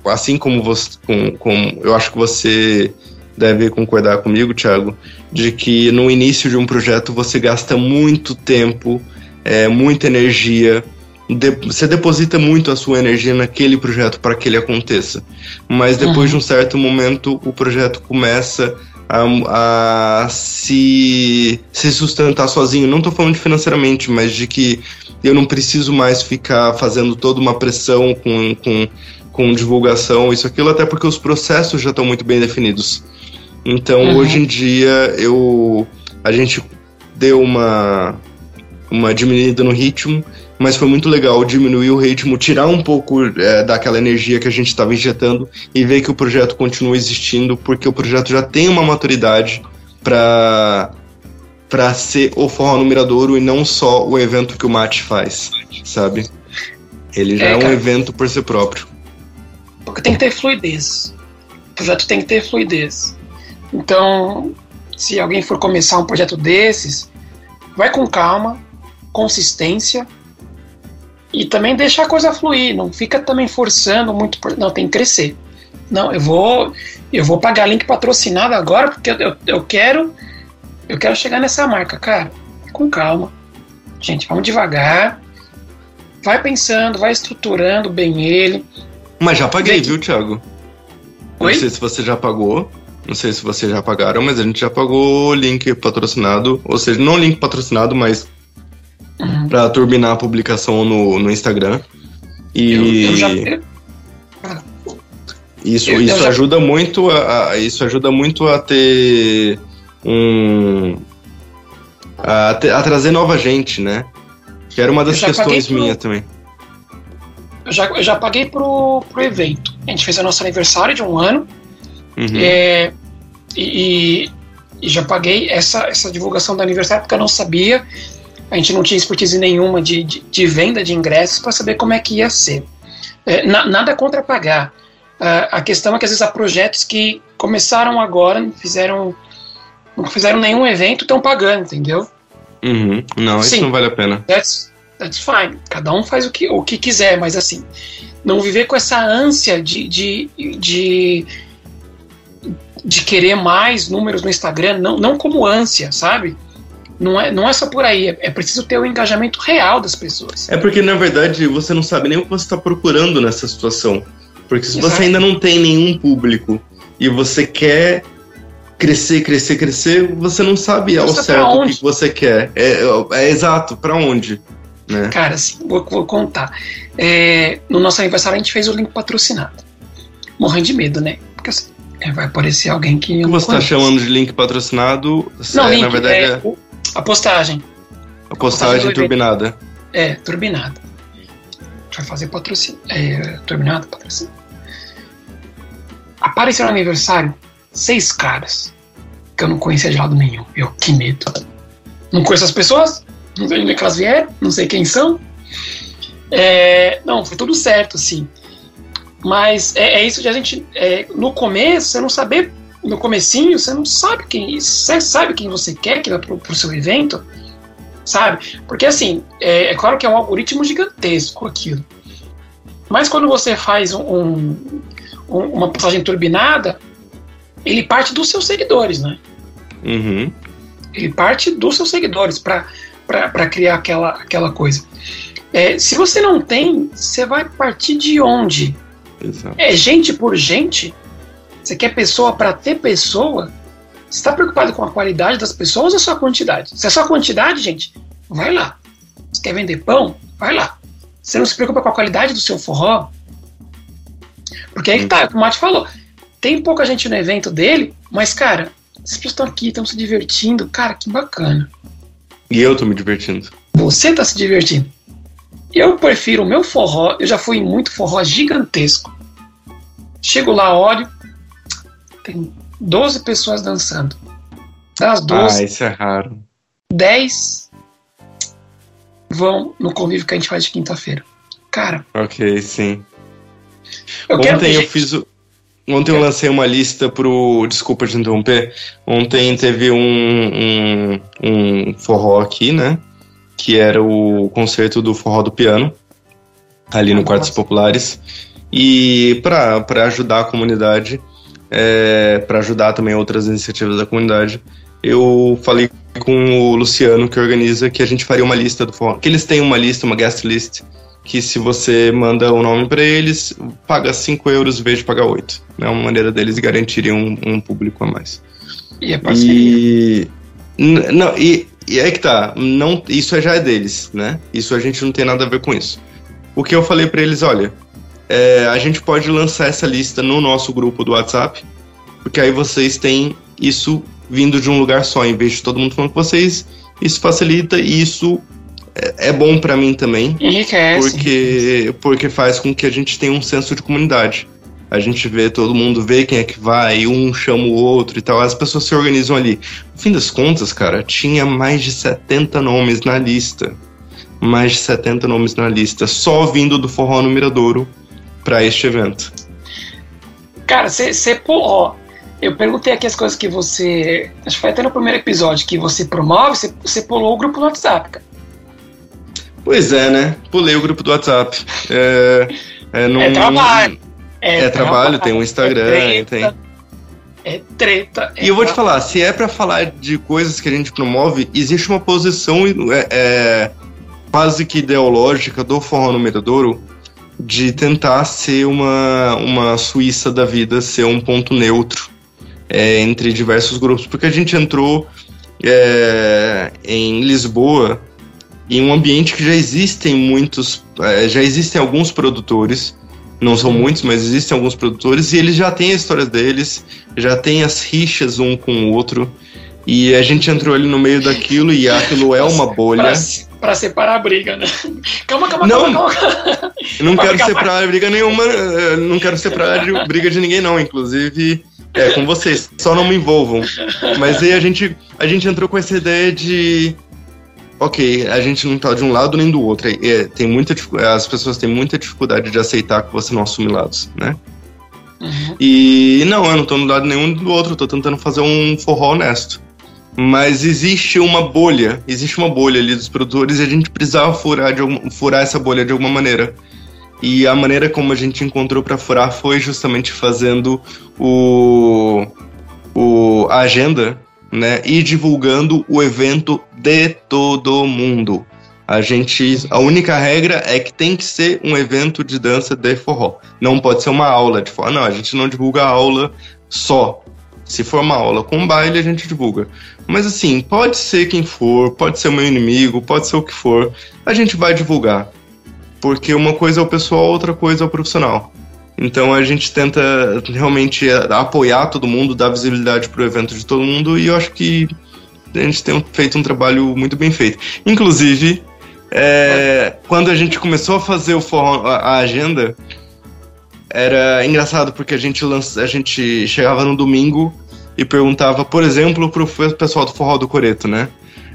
assim como você, com, com, eu acho que você deve concordar comigo, Thiago, de que no início de um projeto você gasta muito tempo, é, muita energia, de, você deposita muito a sua energia naquele projeto para que ele aconteça. Mas depois uhum. de um certo momento, o projeto começa a, a se, se sustentar sozinho. Não estou falando de financeiramente, mas de que eu não preciso mais ficar fazendo toda uma pressão com, com, com divulgação, isso aquilo, até porque os processos já estão muito bem definidos. Então, uhum. hoje em dia, eu a gente deu uma, uma diminuída no ritmo, mas foi muito legal diminuir o ritmo, tirar um pouco é, daquela energia que a gente estava injetando e ver que o projeto continua existindo, porque o projeto já tem uma maturidade para para ser o forró no Miradouro e não só o evento que o Mate faz, sabe? Ele já é, é um evento por si próprio. Porque tem que ter fluidez. O projeto tem que ter fluidez. Então, se alguém for começar um projeto desses, vai com calma, consistência e também deixa a coisa fluir. Não fica também forçando muito. Não, tem que crescer. Não, eu vou, eu vou pagar link patrocinado agora porque eu, eu, quero, eu quero chegar nessa marca, cara. Com calma, gente, vamos devagar. Vai pensando, vai estruturando bem ele. Mas já paguei, viu, Thiago? Oi? Não sei se você já pagou. Não sei se vocês já pagaram, mas a gente já pagou o link patrocinado, ou seja, não link patrocinado, mas uhum. para turbinar a publicação no, no Instagram. E eu, eu já... isso, eu, isso já... ajuda muito a, a, isso ajuda muito a ter um a, a trazer nova gente, né? Que era uma das questões minhas pro... também. Eu já, eu já paguei pro, pro evento. A gente fez o nosso aniversário de um ano. Uhum. É, e, e, já paguei essa, essa divulgação do aniversário porque eu não sabia a gente não tinha expertise nenhuma de, de, de venda de ingressos para saber como é que ia ser. É, na, nada contra pagar. Uh, a questão é que às vezes há projetos que começaram agora, não fizeram, não fizeram nenhum evento, estão pagando, entendeu? Uhum. Não, Sim, isso não vale a pena. That's, that's fine. Cada um faz o que, o que quiser, mas assim, não viver com essa ânsia de, de, de, de querer mais números no Instagram, não, não como ânsia, sabe? Não é, não é só por aí, é, é preciso ter o engajamento real das pessoas. É porque, na verdade, você não sabe nem o que você está procurando nessa situação. Porque se Exato. você ainda não tem nenhum público e você quer crescer, crescer, crescer, você não sabe ao certo o que você quer. É, é, é exato, para onde? Né? Cara, assim, vou, vou contar. É, no nosso aniversário a gente fez o link patrocinado. Morrendo de medo, né? Porque assim, é, vai aparecer alguém que. Que você está chamando de link patrocinado? Não, é, link, na verdade é, é... a postagem. A postagem, turbinada. É, turbinada. A gente vai fazer patrocínio. É, turbinada, patrocínio. Apareceu no aniversário seis caras que eu não conhecia de lado nenhum. Eu, que medo. Não conheço as pessoas, não sei onde é que elas vieram, não sei quem são. É, não, foi tudo certo, assim. Mas é, é isso de a gente. É, no começo, você não saber. No comecinho, você não sabe quem. Você sabe quem você quer que vai pro, pro seu evento. Sabe? Porque assim, é, é, claro que é um algoritmo gigantesco aquilo. Mas quando você faz um, um, uma passagem turbinada, ele parte dos seus seguidores, né? Uhum. Ele parte dos seus seguidores para criar aquela, aquela coisa. É, se você não tem, você vai partir de onde? Exato. É gente por gente? Você quer pessoa para ter pessoa? Você está preocupado com a qualidade das pessoas ou só a quantidade? Se é só a quantidade, gente, vai lá. Você quer vender pão? Vai lá. Você não se preocupa com a qualidade do seu forró? Porque aí que tá, o Mate falou. Tem pouca gente no evento dele, mas, cara, as pessoas estão aqui, estão se divertindo. Cara, que bacana. E eu tô me divertindo. Você tá se divertindo. Eu prefiro o meu forró. Eu já fui em muito forró gigantesco. Chego lá, olho. Tem 12 pessoas dançando. Das 12. Ah, isso é raro. 10 vão no convívio que a gente faz de quinta-feira. Cara. Ok, sim. Eu Ontem eu fiz o. Ontem eu lancei uma lista pro. Desculpa te interromper. Ontem teve um, um, um forró aqui, né? Que era o concerto do forró do piano, ali no Quartos Populares. E para ajudar a comunidade, é, para ajudar também outras iniciativas da comunidade, eu falei com o Luciano, que organiza, que a gente faria uma lista do forró. Que eles têm uma lista, uma guest list, que se você manda o nome para eles, paga 5 euros em vez de pagar 8. É uma maneira deles garantirem um, um público a mais. E é parceria. E, não, e, e é que tá, não, isso já é deles, né? Isso a gente não tem nada a ver com isso. O que eu falei para eles, olha, é, a gente pode lançar essa lista no nosso grupo do WhatsApp, porque aí vocês têm isso vindo de um lugar só, em vez de todo mundo falando com vocês, isso facilita e isso é, é bom para mim também. Enriquece. Porque, porque faz com que a gente tenha um senso de comunidade. A gente vê, todo mundo vê quem é que vai, um chama o outro e tal. As pessoas se organizam ali. No fim das contas, cara, tinha mais de 70 nomes na lista. Mais de 70 nomes na lista, só vindo do Forró no Miradouro para este evento. Cara, você, pô, eu perguntei aqui as coisas que você. Acho que foi até no primeiro episódio que você promove, você pulou o grupo no WhatsApp, cara. Pois é, né? Pulei o grupo do WhatsApp. É, é, num, é trabalho. É, é trabalho, tem um Instagram, é treta, tem. É treta. É e eu vou te falar, se é para falar de coisas que a gente promove, existe uma posição é, é, quase que ideológica do Forró no Miradouro de tentar ser uma, uma Suíça da vida, ser um ponto neutro é, entre diversos grupos, porque a gente entrou é, em Lisboa em um ambiente que já existem muitos, é, já existem alguns produtores, não são muitos, mas existem alguns produtores, e eles já têm a história deles, já têm as rixas um com o outro, e a gente entrou ali no meio daquilo, e aquilo é uma bolha. Pra, separar a briga, né? Calma, calma, não, calma, calma. Não quero separar a briga nenhuma, eh, não quero separar a briga de ninguém, não, inclusive. É, com vocês, só não me envolvam. Mas aí a gente, a gente entrou com essa ideia de ok, a gente não tá de um lado nem do outro. É, tem muita, as pessoas têm muita dificuldade de aceitar que você não assume lados, né? Uhum. E não, eu não tô no lado nenhum do outro, eu tô tentando fazer um forró honesto. Mas existe uma bolha, existe uma bolha ali dos produtores e a gente precisava furar, de furar essa bolha de alguma maneira. E a maneira como a gente encontrou para furar foi justamente fazendo o, o, a agenda né, e divulgando o evento de todo mundo. A gente, a única regra é que tem que ser um evento de dança de forró. Não pode ser uma aula de forró. Não, a gente não divulga a aula só. Se for uma aula com baile, a gente divulga. Mas assim, pode ser quem for, pode ser o meu inimigo, pode ser o que for, a gente vai divulgar. Porque uma coisa é o pessoal, outra coisa é o profissional. Então a gente tenta realmente apoiar todo mundo, dar visibilidade para o evento de todo mundo e eu acho que a gente tem feito um trabalho muito bem feito. Inclusive, é, quando a gente começou a fazer o forró, a, agenda, era engraçado porque a gente, lança, a gente chegava no domingo e perguntava, por exemplo, pro pessoal do Forró do Coreto, né?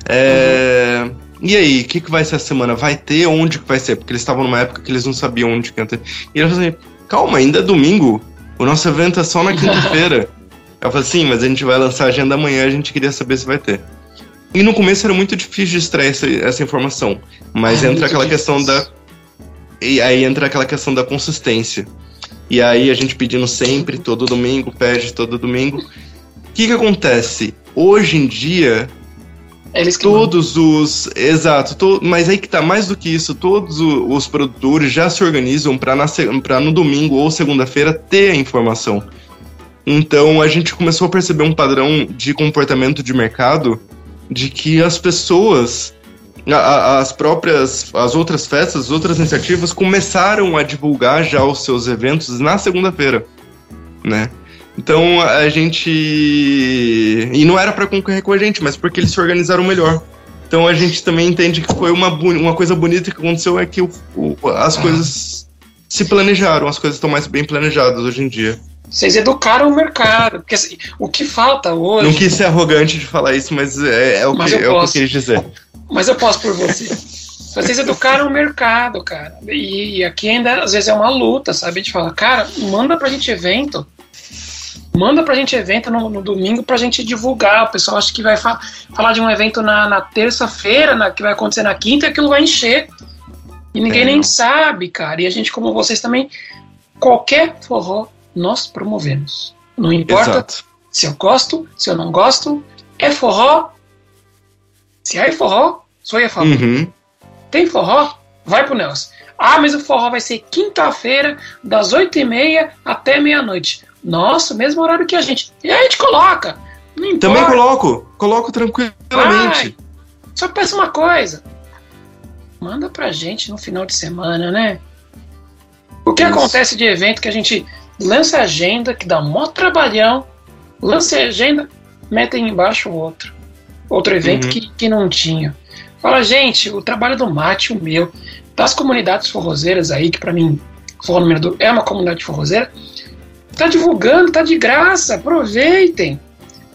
É, uhum. E aí, o que, que vai ser a semana? Vai ter? Onde que vai ser? Porque eles estavam numa época que eles não sabiam onde que ia ter. E eles falaram assim, calma, ainda é domingo. O nosso evento é só na quinta-feira. Eu falei, sim, mas a gente vai lançar a agenda amanhã, a gente queria saber se vai ter. E no começo era muito difícil de extrair essa, essa informação. Mas entra aquela difícil. questão da. E aí entra aquela questão da consistência. E aí a gente pedindo sempre, todo domingo, pede todo domingo. O que, que acontece? Hoje em dia, eles que todos mandam. os. Exato, to, mas aí que tá mais do que isso, todos os, produtores já se organizam para no domingo ou segunda-feira ter a informação. Então a gente começou a perceber um padrão de comportamento de mercado de que as pessoas, a, as próprias, as outras festas, as outras iniciativas começaram a divulgar já os seus eventos na segunda-feira, né? Então a gente. E não era para concorrer com a gente, mas porque eles se organizaram melhor. Então a gente também entende que foi uma, uma coisa bonita que aconteceu é que o, o, as coisas se planejaram, as coisas estão mais bem planejadas hoje em dia. Vocês educaram o mercado. Porque assim, o que falta hoje. Não quis ser arrogante de falar isso, mas é, é o, mas que, é o que eu quis dizer. Mas eu posso por você. Vocês educaram o mercado, cara. E, e, aqui ainda às vezes é uma luta, sabe? De falar, cara, manda pra gente evento. Manda pra gente evento no, no domingo pra gente divulgar. O pessoal acha que vai fa falar de um evento na, na terça-feira, que vai acontecer na quinta, e aquilo vai encher. E ninguém é. nem sabe, cara. E a gente, como vocês também, qualquer forró nós promovemos. Não importa Exato. se eu gosto, se eu não gosto, é forró. Se é forró, sou eu a favor. Uhum. Tem forró? Vai pro Nelson. Ah, mas o forró vai ser quinta-feira, das oito e meia até meia-noite. Nossa, mesmo horário que a gente. E aí a gente coloca. Também coloco. Coloco tranquilamente. Vai. Só peço uma coisa. Manda pra gente no final de semana, né? O que Isso. acontece de evento que a gente lança a agenda, que dá um maior trabalhão, lança a agenda, metem embaixo o outro. Outro evento uhum. que, que não tinha. Fala, gente, o trabalho do Mate, o meu, das comunidades forrozeiras aí, que para mim, Número é uma comunidade forrozeira, tá divulgando, tá de graça, aproveitem.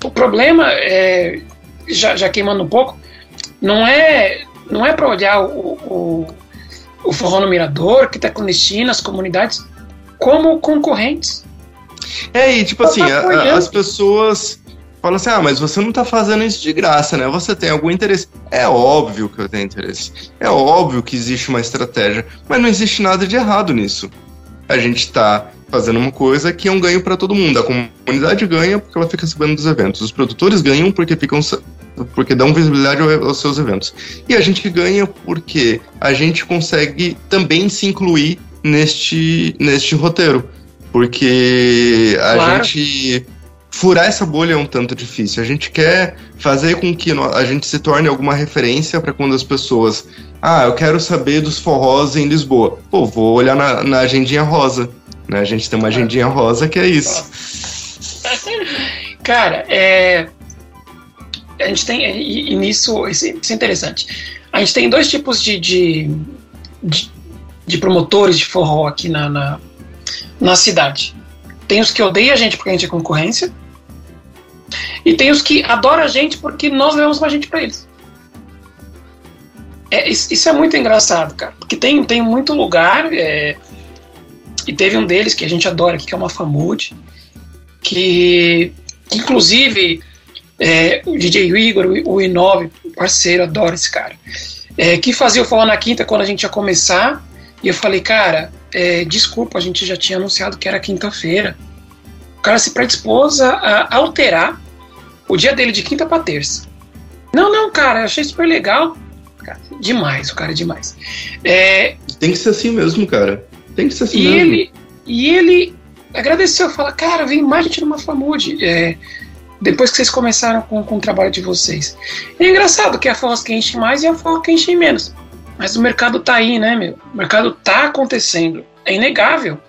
O problema é, já, já queimando um pouco, não é não é para olhar o, o, o forró no mirador, que está clandestino, as comunidades, como concorrentes. É, e tipo assim, tá a, as pessoas falam assim: ah, mas você não tá fazendo isso de graça, né? Você tem algum interesse. É óbvio que eu tenho interesse. É óbvio que existe uma estratégia, mas não existe nada de errado nisso. A gente tá fazendo uma coisa que é um ganho para todo mundo. A comunidade ganha porque ela fica sabendo dos eventos. Os produtores ganham porque ficam porque dão visibilidade aos seus eventos. E a gente ganha porque a gente consegue também se incluir neste, neste roteiro. Porque a claro. gente. Furar essa bolha é um tanto difícil. A gente quer fazer com que a gente se torne alguma referência para quando as pessoas. Ah, eu quero saber dos forrós em Lisboa. Pô, vou olhar na, na agendinha rosa. Né? A gente tem uma agendinha rosa que é isso. Cara, é. A gente tem. E, nisso. Isso, é interessante. A gente tem dois tipos de, de, de de promotores de forró aqui na, na, na cidade. Tem os que odeiam a gente porque a gente é concorrência. E tem os que adoram a gente porque nós levamos a gente para eles. É, isso é muito engraçado, cara, porque tem, tem muito lugar, é, e teve um deles que a gente adora aqui, que é uma Famude, que, que inclusive é, o DJ Igor, o I9, parceiro, adoro esse cara, é, que fazia o Forró na Quinta quando a gente ia começar, e eu falei, cara, é, desculpa, a gente já tinha anunciado que era quinta-feira. O cara se predispôs a alterar o dia dele de quinta para terça. Não, não, cara, achei super legal. Cara, demais, o cara é demais. É, Tem que ser assim mesmo, cara. Tem que ser assim e mesmo. Ele, e ele agradeceu, fala, cara, vem mais gente numa Famude. É, depois que vocês começaram com, com o trabalho de vocês. é engraçado que a Foz que enche mais e a Foz que enche menos. Mas o mercado tá aí, né, meu? O mercado tá acontecendo. É inegável.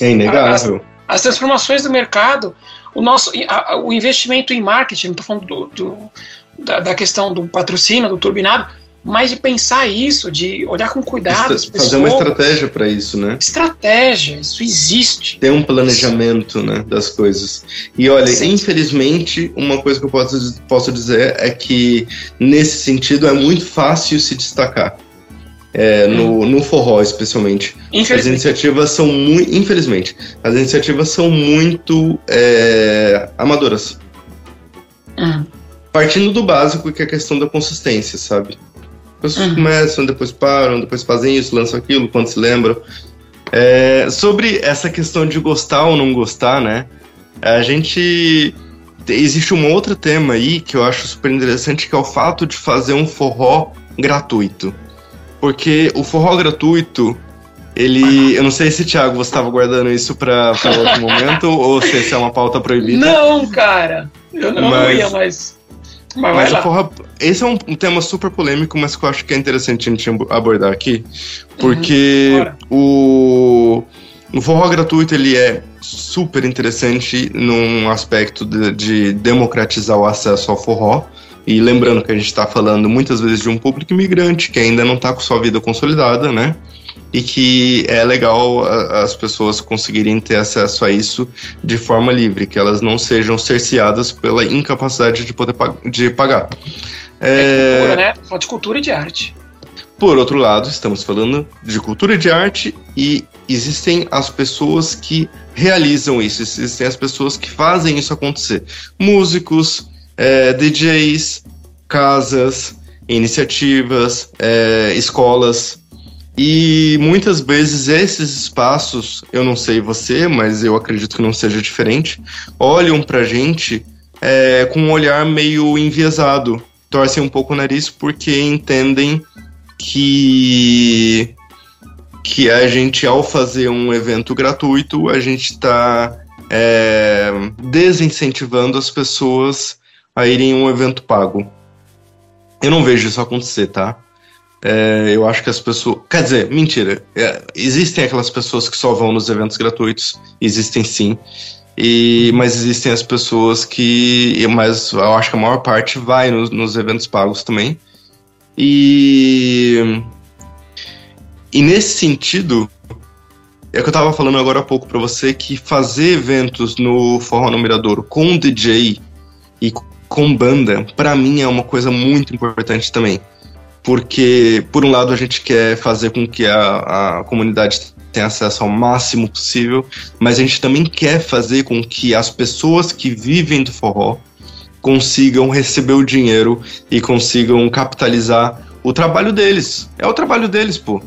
É inegável. As, as transformações do mercado, o nosso a, o investimento em marketing, não tô falando do, do da, da, questão do patrocínio, do turbinado, mas de pensar isso, de olhar com cuidado as pessoas. Fazer uma estratégia para isso, né? Estratégia, isso existe. Ter um planejamento, né, das coisas. E olha, Sim. infelizmente, uma coisa que eu posso, posso dizer é que, nesse sentido, é muito fácil se destacar é, no, no forró, especialmente. As iniciativas são muito. Infelizmente, as iniciativas são muito é, amadoras. Uhum. Partindo do básico, que é a questão da consistência, sabe? As pessoas começam, depois param, depois fazem isso, lançam aquilo, quando se lembram. É, sobre essa questão de gostar ou não gostar, né? A gente. Existe um outro tema aí que eu acho super interessante, que é o fato de fazer um forró gratuito. Porque o forró gratuito, ele. Eu não sei se, Thiago, você estava guardando isso para outro momento ou se é uma pauta proibida. Não, cara! Eu não mas, ia, mas. Mas, mas o forró, esse é um, um, tema super polêmico, mas que eu acho que é interessante a gente abordar aqui. Porque uhum, o, o forró gratuito ele é super interessante num aspecto de, de democratizar o acesso ao forró. E lembrando que a gente está falando muitas vezes de um público imigrante que ainda não está com sua vida consolidada, né? E que é legal as pessoas conseguirem ter acesso a isso de forma livre, que elas não sejam cerceadas pela incapacidade de poder de pagar. É, é cultura, né? Fala de cultura e de arte. Por outro lado, estamos falando de cultura e de arte e existem as pessoas que realizam isso, existem as pessoas que fazem isso acontecer. Músicos, é, DJs, casas, iniciativas, é, escolas. E muitas vezes esses espaços, eu não sei você, mas eu acredito que não seja diferente, olham pra gente é, com um olhar meio enviesado, torcem um pouco o nariz porque entendem que que a gente ao fazer um evento gratuito a gente está é, desincentivando as pessoas a irem em um evento pago. Eu não vejo isso acontecer, tá? É, eu acho que as pessoas. Quer dizer, mentira. É, existem aquelas pessoas que só vão nos eventos gratuitos. Existem sim. E, mas existem as pessoas que. Mas eu acho que a maior parte vai nos, nos eventos pagos também. E. E nesse sentido, é que eu tava falando agora há pouco para você que fazer eventos no Forró no com DJ e com banda, para mim é uma coisa muito importante também. Porque, por um lado, a gente quer fazer com que a, a comunidade tenha acesso ao máximo possível, mas a gente também quer fazer com que as pessoas que vivem do forró consigam receber o dinheiro e consigam capitalizar o trabalho deles. É o trabalho deles, pô.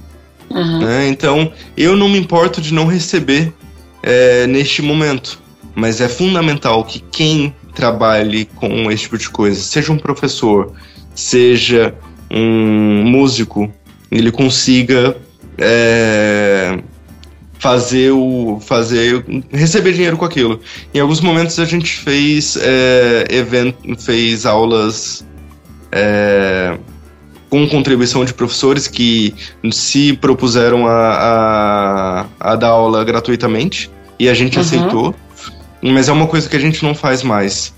Uhum. É, então, eu não me importo de não receber é, neste momento, mas é fundamental que quem trabalhe com esse tipo de coisa, seja um professor, seja um músico, ele consiga é, fazer o fazer receber dinheiro com aquilo. Em alguns momentos a gente fez é, evento, fez aulas é, com contribuição de professores que se propuseram a, a, a dar aula gratuitamente e a gente uhum. aceitou mas é uma coisa que a gente não faz mais.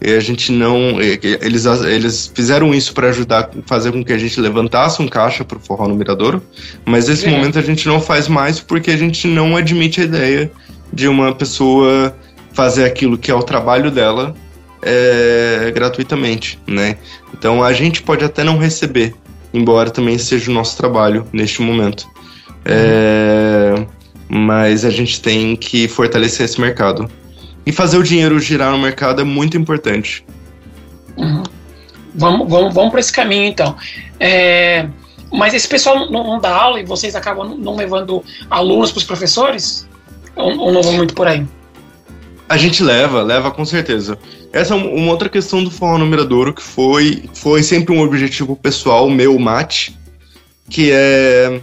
E a gente não. Eles, eles fizeram isso para ajudar, fazer com que a gente levantasse um caixa para o Forró no Miradouro, mas nesse é. momento a gente não faz mais porque a gente não admite a ideia de uma pessoa fazer aquilo que é o trabalho dela é, gratuitamente, né? Então a gente pode até não receber, embora também seja o nosso trabalho neste momento. É, mas a gente tem que fortalecer esse mercado. E fazer o dinheiro girar no mercado é muito importante. Uhum. Vamos, vamos, vamos para esse caminho então. É, mas esse pessoal não, não, dá aula e vocês acabam não levando alunos para os professores? Ou, ou não vão muito por aí? A gente leva, leva com certeza. Essa é uma outra questão do Forró no Miradouro que foi, foi sempre um objetivo pessoal meu, mate, que é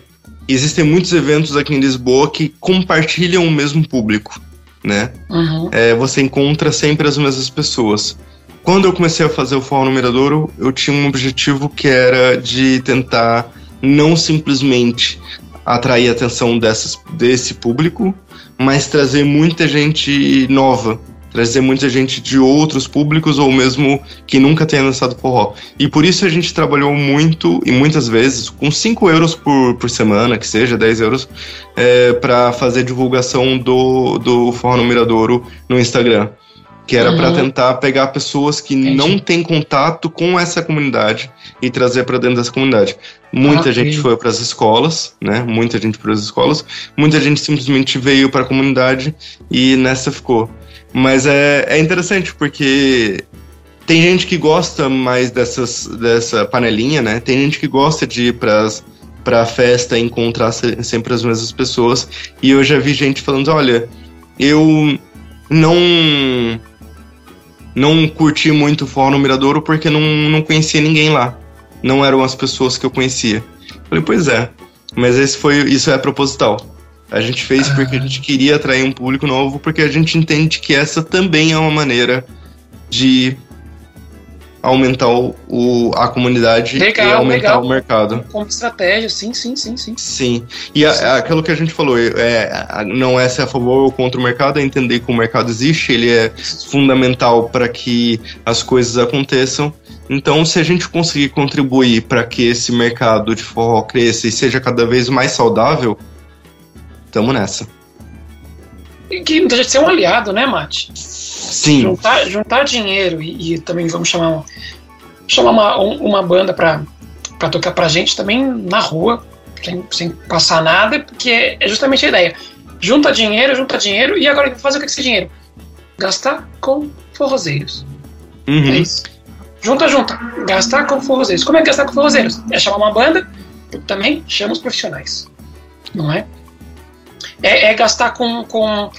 existem muitos eventos aqui em Lisboa que compartilham o mesmo público, né? Uhum. É, você encontra sempre as mesmas pessoas. Quando eu comecei a fazer o Forró no Miradouro, eu tinha um objetivo que era de tentar não simplesmente atrair a atenção dessas, desse público, mas trazer muita gente nova trazer muita gente de outros públicos ou mesmo que nunca tenha dançado forró. E por isso a gente trabalhou muito e muitas vezes com 5 euros por, por semana, que seja 10 euros, é, para fazer divulgação do, do Forró no Miradouro no Instagram. Que era uhum. para tentar pegar pessoas que Entendi. não têm contato com essa comunidade e trazer para dentro dessa comunidade. Muita gente foi para as escolas, né? Muita gente para as escolas. Muita gente simplesmente veio para a comunidade e nessa ficou. Mas é, é interessante porque tem gente que gosta mais dessas, dessa panelinha, né? Tem gente que gosta de ir pras, pra festa e encontrar sempre as mesmas pessoas. E eu já vi gente falando: olha, eu não. Não curti muito o Forró no Miradouro porque não, não conhecia ninguém lá. Não eram as pessoas que eu conhecia. falei, pois é. Mas esse foi, isso é proposital. A gente fez porque a gente queria atrair um público novo, porque a gente entende que essa também é uma maneira de aumentar o, a comunidade legal, e aumentar legal. o mercado. Como estratégia, sim, sim, sim, sim. Sim. E a, aquilo que a gente falou, é, não é ser a favor ou contra o mercado, é entender que o mercado existe, ele é fundamental para que as coisas aconteçam. Então, se a gente conseguir contribuir para que esse mercado de forró cresça e seja cada vez mais saudável, Tamo nessa. E que não deixa de ser um aliado, né, Mate? Sim. Juntar, juntar dinheiro e, e também vamos chamar, chamar uma, uma banda pra, pra tocar pra gente também na rua, sem, sem passar nada, porque é justamente a ideia. Junta dinheiro, junta dinheiro, e agora fazer o que com esse dinheiro? Gastar com forrozeiros. Uhum. É isso. Junta, junta. Gastar com forrozeiros. Como é gastar com forrozeiros? É chamar uma banda, também chama os profissionais. Não é? É, é gastar com, com,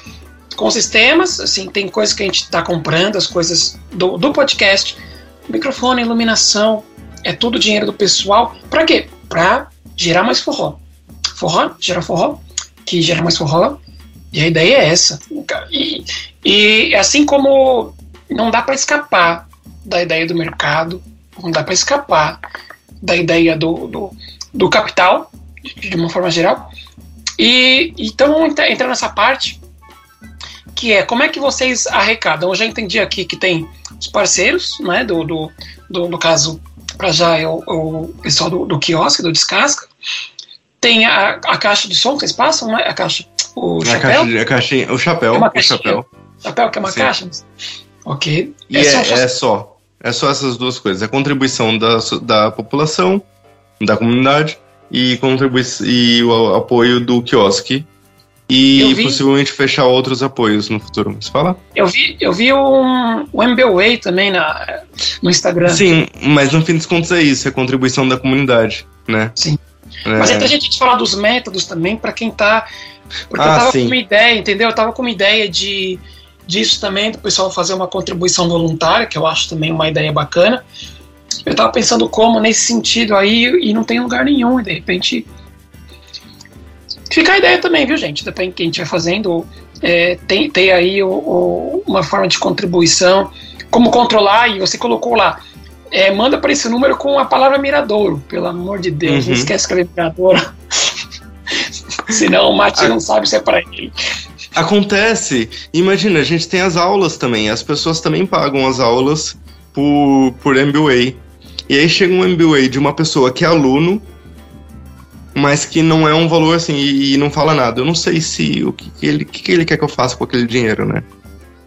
com sistemas, assim, tem coisas que a gente está comprando, as coisas do, do podcast, microfone, iluminação, é tudo dinheiro do pessoal. Para quê? Para gerar mais forró. Forró, gerar forró, que gera mais forró. E a ideia é essa. E, e assim como não dá para escapar da ideia do mercado, não dá para escapar da ideia do, do, do capital, de uma forma geral, e então vamos entrar nessa parte que é como é que vocês arrecadam. Eu já entendi aqui que tem os parceiros, né, do, do, do no caso, para já é o, o, pessoal do, do quiosque, do Descasca. Tem a, a caixa de som que vocês passam, né? A caixa, o a chapéu. Caixa, a caixinha, o chapéu, é o chapéu. Chapéu que é uma Sim. caixa. Ok. E é, é, só, é só, é só essas duas coisas. A contribuição da, da população, da comunidade e, contribui e o apoio do quiosque. E vi, possivelmente fechar outros apoios no futuro. Mas fala? Eu vi, eu vi um, o MBWay também na, no Instagram. Sim, mas no fim dos contos é isso, é a contribuição da comunidade, né? Sim. É. Mas é a gente falar dos métodos também para quem tá. Porque ah, eu tava sim. com uma ideia, entendeu? Eu tava com uma ideia de disso também, do pessoal fazer uma contribuição voluntária, que eu acho também uma ideia bacana. Eu tava pensando como nesse sentido aí e não tem lugar nenhum, e de repente. Fica a ideia também, viu, gente? Depende do que a gente vai fazendo. É, tem, tem aí o, o, uma forma de contribuição, como controlar, e você colocou lá. É, manda para esse número com a palavra miradouro, pelo amor de Deus, uhum. não esquece escrever miradouro. Senão o Mati não sabe se é para ele. Acontece. Imagina, a gente tem as aulas também. As pessoas também pagam as aulas por, por MBA. E aí chega um MBA de uma pessoa que é aluno, mas que não é um valor assim e, e não fala nada. Eu não sei se o que, que ele, que, que ele quer que eu faça com aquele dinheiro, né?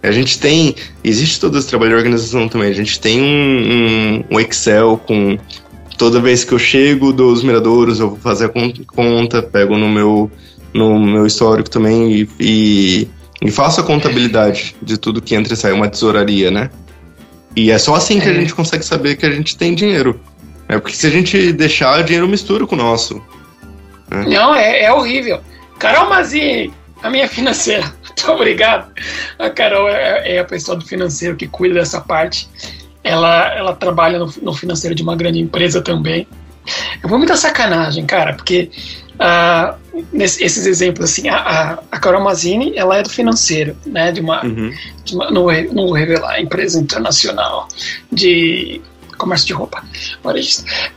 A gente tem. Existe todo esse trabalho de organização também. A gente tem um, um, um Excel com toda vez que eu chego dos miradouros, eu vou fazer a conta, pego no meu, no meu histórico também e, e, e faço a contabilidade de tudo que entra e sai, uma tesouraria, né? E é só assim que é. a gente consegue saber que a gente tem dinheiro. Né? Porque se a gente deixar, o dinheiro mistura com o nosso. Né? Não, é, é horrível. Carol Mazini, a minha financeira. Muito obrigado. A Carol é, é, a pessoa do financeiro que cuida dessa parte. Ela, ela trabalha no, no financeiro de uma grande empresa também. Eu vou muita sacanagem, cara, porque uh, nesse, esses exemplos, assim, a, a, Carol Mazini, ela é do financeiro, né, de uma, uhum. de uma não, não vou revelar, empresa internacional de comércio de roupa,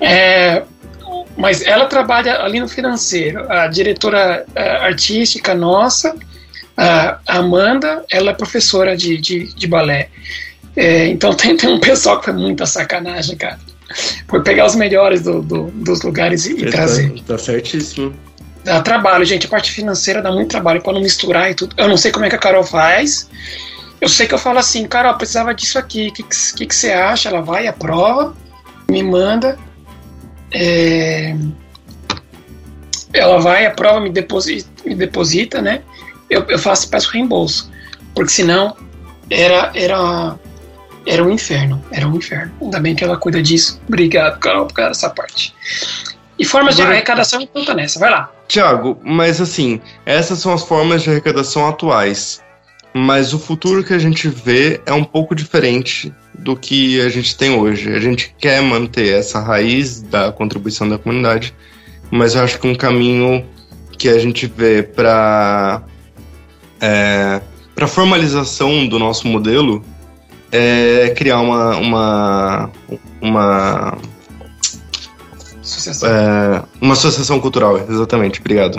é, mas ela trabalha ali no financeiro, a diretora uh, artística nossa, a Amanda, ela é professora de, de, de balé, é, então tem, tem um pessoal que foi muita sacanagem, cara. Foi pegar os melhores do, do, dos lugares e, e trazer. Tá, tá certíssimo. Dá trabalho, gente. A parte financeira dá muito trabalho para não misturar e tudo. Eu não sei como é que a Carol faz. Eu sei que eu falo assim, Carol, precisava disso aqui. O que, que, que, você acha? Ela vai, aprova, me manda. É... Ela vai, aprova, me deposita, me deposita né? Eu, eu faço, peço reembolso. Porque senão era, era era um inferno, era um inferno. Ainda bem que ela cuida disso. Obrigado, Carol, por essa parte. E formas Agora, de arrecadação conta nessa, vai lá. Tiago, mas assim, essas são as formas de arrecadação atuais. Mas o futuro que a gente vê é um pouco diferente do que a gente tem hoje. A gente quer manter essa raiz da contribuição da comunidade, mas eu acho que um caminho que a gente vê para é, para formalização do nosso modelo é criar uma uma uma associação. É, uma associação cultural, exatamente, obrigado.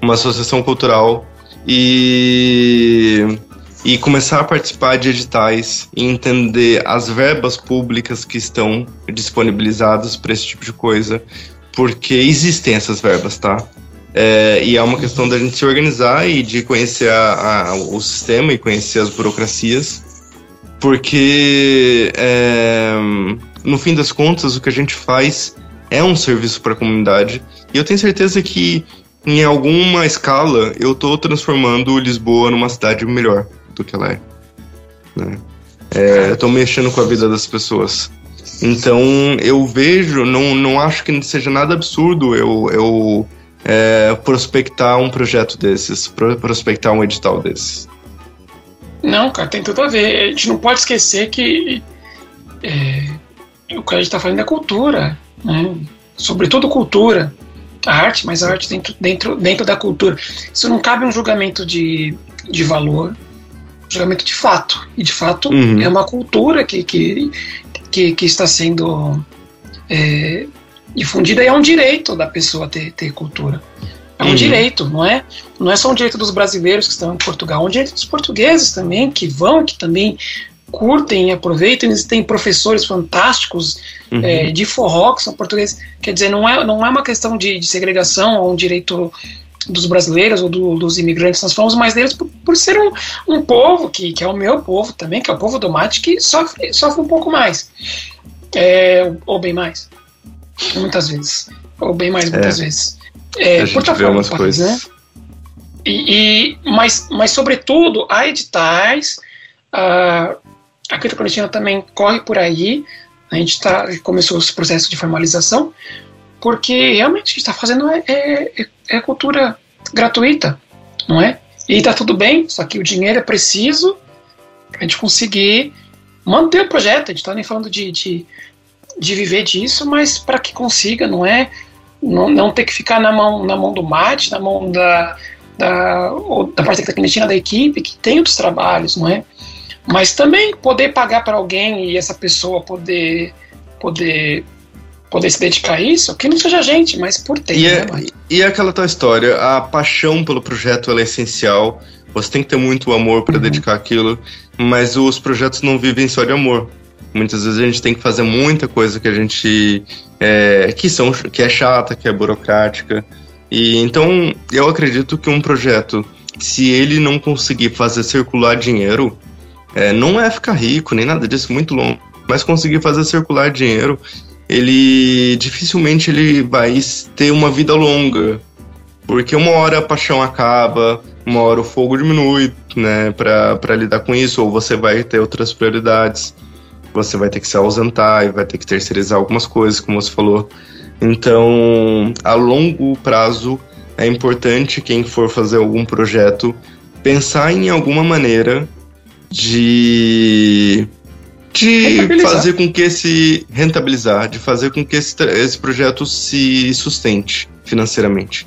Uma associação cultural e e começar a participar de editais e entender as verbas públicas que estão disponibilizadas para esse tipo de coisa, porque existem essas verbas, tá? É, e é uma questão da gente se organizar e de conhecer a, a, o sistema e conhecer as burocracias porque é, no fim das contas o que a gente faz é um serviço para a comunidade e eu tenho certeza que em alguma escala eu estou transformando Lisboa numa cidade melhor do que ela é. Né? É, estou mexendo com a vida das pessoas. Então eu vejo, não, não acho que seja nada absurdo eu, eu é, prospectar um projeto desses, prospectar um edital desses. Não, cara, tem tudo a ver. A gente não pode esquecer que é, o que a gente está falando é cultura, né? sobretudo cultura, a arte, mas a arte dentro, dentro, dentro da cultura. Isso não cabe um julgamento de, de valor, um julgamento de fato. E de fato uhum. é uma cultura que, que, que, que está sendo é, difundida e é um direito da pessoa ter, ter cultura. É um uhum. direito, não é? Não é só um direito dos brasileiros que estão em Portugal, é um direito dos portugueses também, que vão, que também curtem e aproveitam. Eles têm professores fantásticos uhum. é, de forró que são portugueses. Quer dizer, não é, não é uma questão de, de segregação ou um direito dos brasileiros ou do, dos imigrantes, nós falamos mais deles por, por ser um, um povo, que, que é o meu povo também, que é o povo do mate, que sofre, sofre um pouco mais. É, ou bem mais. Muitas vezes. Ou bem mais, muitas é. vezes. É, a gente vê umas coisas. Né? E, e, mas, mas, sobretudo, há editais, a, a Cripto Clandestina também corre por aí, a gente tá, começou esse processo de formalização, porque realmente o que está fazendo é, é, é, cultura gratuita, não é? E está tudo bem, só que o dinheiro é preciso para a gente conseguir manter o projeto. A gente está nem falando de, de, de viver disso, mas para que consiga, não é? Não, não ter que ficar na mão, na mão do mate, na mão da, da, da parte clandestina da equipe, que tem outros trabalhos, não é? Mas também poder pagar para alguém e essa pessoa poder, poder, poder se dedicar a isso, que não seja gente, mas por ter. E, é, né, e é aquela tua história, a paixão pelo projeto é essencial, você tem que ter muito amor para uhum. dedicar aquilo, mas os projetos não vivem só de amor. Muitas vezes a gente tem que fazer muita coisa que a gente é, que são que é chata, que é burocrática. E então eu acredito que um projeto, se ele não conseguir fazer circular dinheiro, é, não é ficar rico nem nada disso muito longo, mas conseguir fazer circular dinheiro ele dificilmente ele vai ter uma vida longa, porque uma hora a paixão acaba, uma hora o fogo diminui, né, para lidar com isso, ou você vai ter outras prioridades, você vai ter que se ausentar e vai ter que terceirizar algumas coisas, como você falou. Então, a longo prazo, é importante quem for fazer algum projeto pensar em alguma maneira de de fazer com que esse rentabilizar, de fazer com que esse, esse projeto se sustente financeiramente.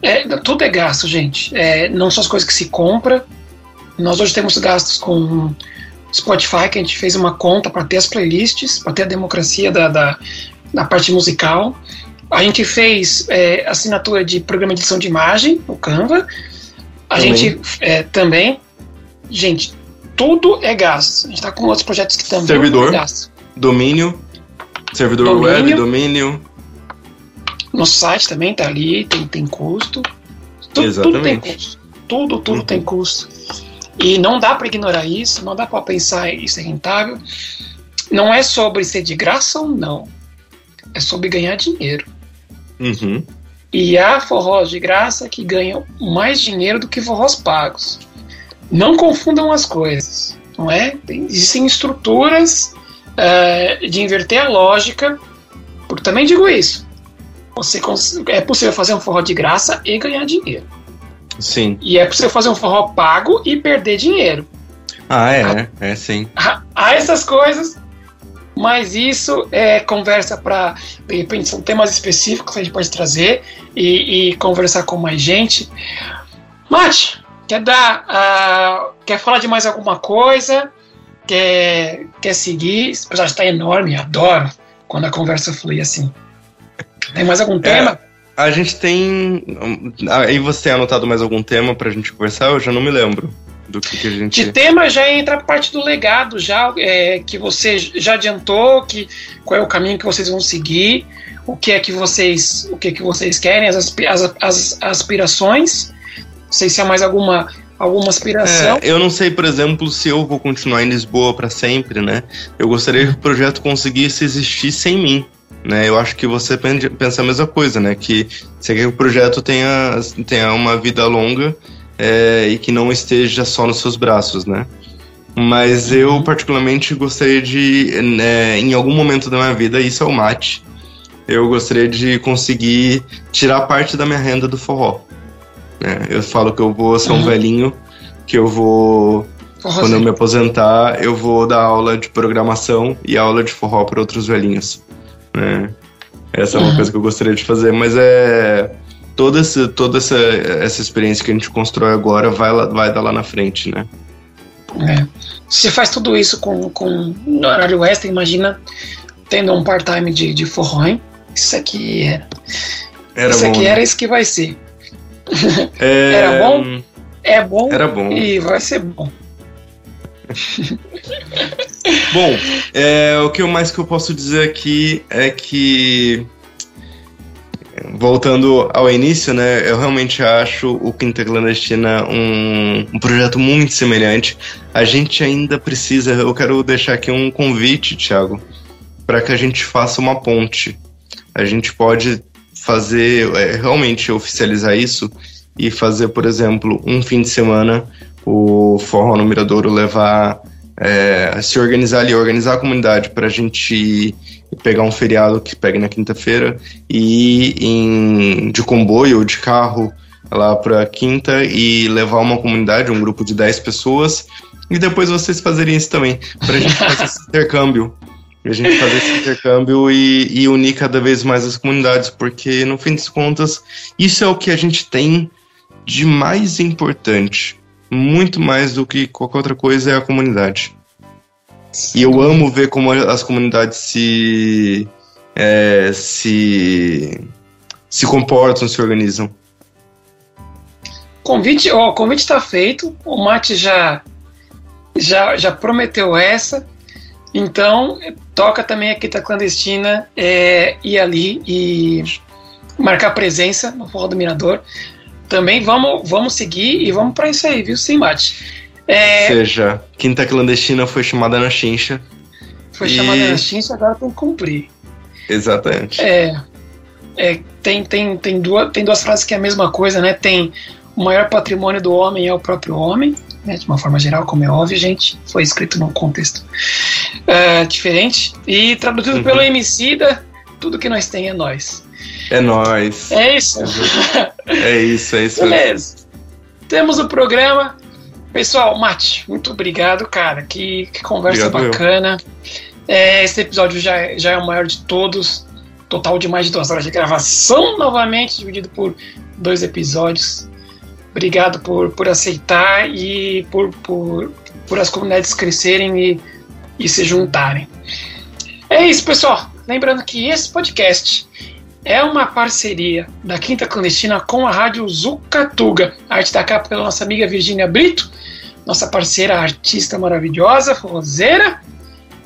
É, tudo é gasto, gente. É, não são as coisas que se compra. Nós hoje temos gastos com Spotify, que a gente fez uma conta para ter as playlists, para ter a democracia da, da, da, parte musical. A gente fez é, assinatura de programa de edição de imagem, o Canva. A também. gente é, também. Gente, tudo é gasto. A gente está com outros projetos que também Servidor, é gasto. Domínio, servidor domínio, web, domínio. Nosso site também tá ali, tem, tem custo. Tudo, Exatamente. tudo tem custo. Tudo, tudo uhum. tem custo. E não dá para ignorar isso, não dá para pensar isso é rentável. Não é sobre ser de graça ou não. É sobre ganhar dinheiro. Uhum. E há forrós de graça que ganham mais dinheiro do que forrós pagos. Não confundam as coisas, não é? Existem estruturas uh, de inverter a lógica, porque também digo isso. Você é possível fazer um forró de graça e ganhar dinheiro. Sim. E é possível fazer um forró pago e perder dinheiro. Ah, é, há, é sim. Há, há essas coisas, mas isso é conversa para, de repente, são temas específicos que a gente pode trazer e, e conversar com mais gente. Mate, quer dar, uh, quer falar de mais alguma coisa? Quer, quer seguir? Esse episódio está enorme, adoro quando a conversa flui assim. Tem mais algum tema? É, a gente tem. Aí você tem anotado mais algum tema pra gente conversar? Eu já não me lembro do que, que a gente. De tema já entra a parte do legado, já é, que você já adiantou, que, qual é o caminho que vocês vão seguir, o que é que vocês, o que é que vocês querem, as, as, as aspirações. Não sei se há mais alguma alguma aspiração. É, eu não sei, por exemplo, se eu vou continuar em Lisboa para sempre, né? Eu gostaria que o projeto conseguisse existir sem mim né? Eu acho que você pensa a mesma coisa, né? Que você quer que o projeto tenha, tenha uma vida longa é, e que não esteja só nos seus braços, né? Mas eu uhum. particularmente gostaria de, né, em algum momento da minha vida, isso é o mate. Eu gostaria de conseguir tirar parte da minha renda do forró. Né? Eu falo que eu vou ser um uhum. velhinho, que eu vou Forrozinho. Quando eu me aposentar, eu vou dar aula de programação e aula de forró para outros velhinhos né? Essa é uma uhum. coisa que eu gostaria de fazer, mas é toda essa, toda essa, essa experiência que a gente constrói agora vai, lá, vai dar lá na frente, né? É. Você faz tudo isso com, com no horário extra, imagina tendo um part-time de, de forró, hein? Isso aqui era. era isso bom, aqui né? era isso que vai ser. É... era bom? É bom. Era bom. E vai ser bom. Bom, é, o que mais que eu posso dizer aqui é que voltando ao início, né, eu realmente acho o Quinta Clandestina um, um, projeto muito semelhante. A gente ainda precisa, eu quero deixar aqui um convite, Thiago, para que a gente faça uma ponte. A gente pode fazer, é, realmente oficializar isso e fazer, por exemplo, um fim de semana o Forró no Miradouro levar é, se organizar ali, organizar a comunidade para a gente pegar um feriado que pegue na quinta-feira e ir em, de comboio ou de carro lá para quinta e levar uma comunidade, um grupo de 10 pessoas e depois vocês fazerem isso também, para a gente fazer esse intercâmbio. A gente fazer esse intercâmbio e, e unir cada vez mais as comunidades, porque no fim das contas, isso é o que a gente tem de mais importante muito mais do que qualquer outra coisa é a comunidade. E eu amo ver como as comunidades se é, se se comportam, se organizam. Convite, ó, o convite está feito. O Mate já já já prometeu essa. Então toca também aqui da clandestina é, ir ali e marcar presença no Forró do Mirador também vamos, vamos seguir e vamos para isso aí, viu? Sim, Mate. É... Ou seja, Quinta Clandestina foi chamada na chincha. Foi e... chamada na ciência, agora tem que cumprir. Exatamente. É, é, tem, tem, tem, duas, tem duas frases que é a mesma coisa, né? Tem o maior patrimônio do homem é o próprio homem, né? de uma forma geral, como é óbvio, gente, foi escrito num contexto uh, diferente. E traduzido uhum. pelo Emicida, tudo que nós tem é nós. É nós. É isso. É isso, é isso. Beleza. Temos o programa. Pessoal, Mate, muito obrigado, cara. Que, que conversa obrigado bacana. É, esse episódio já, já é o maior de todos. Total de mais de duas horas de gravação, novamente, dividido por dois episódios. Obrigado por, por aceitar e por, por, por as comunidades crescerem e, e se juntarem. É isso, pessoal. Lembrando que esse podcast é uma parceria da Quinta Clandestina com a Rádio Zucatuga. Arte da capa pela nossa amiga Virgínia Brito, nossa parceira artista maravilhosa, forrozeira,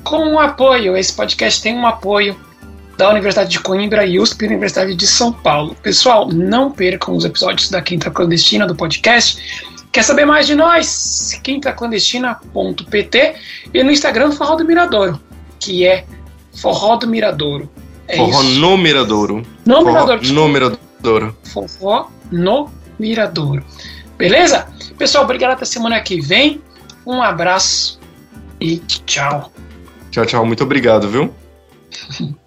com o apoio. Esse podcast tem um apoio da Universidade de Coimbra e USP, Universidade de São Paulo. Pessoal, não percam os episódios da Quinta Clandestina do podcast. Quer saber mais de nós? quintaclandestina.pt e no Instagram Forró do Miradouro, que é Forró do Miradouro. É Forró isso. no Miradouro. No Forró Miradouro. No Miradouro. Forró no Miradouro. Beleza? Pessoal, obrigado até semana que vem. Um abraço e tchau. Tchau, tchau. Muito obrigado, viu?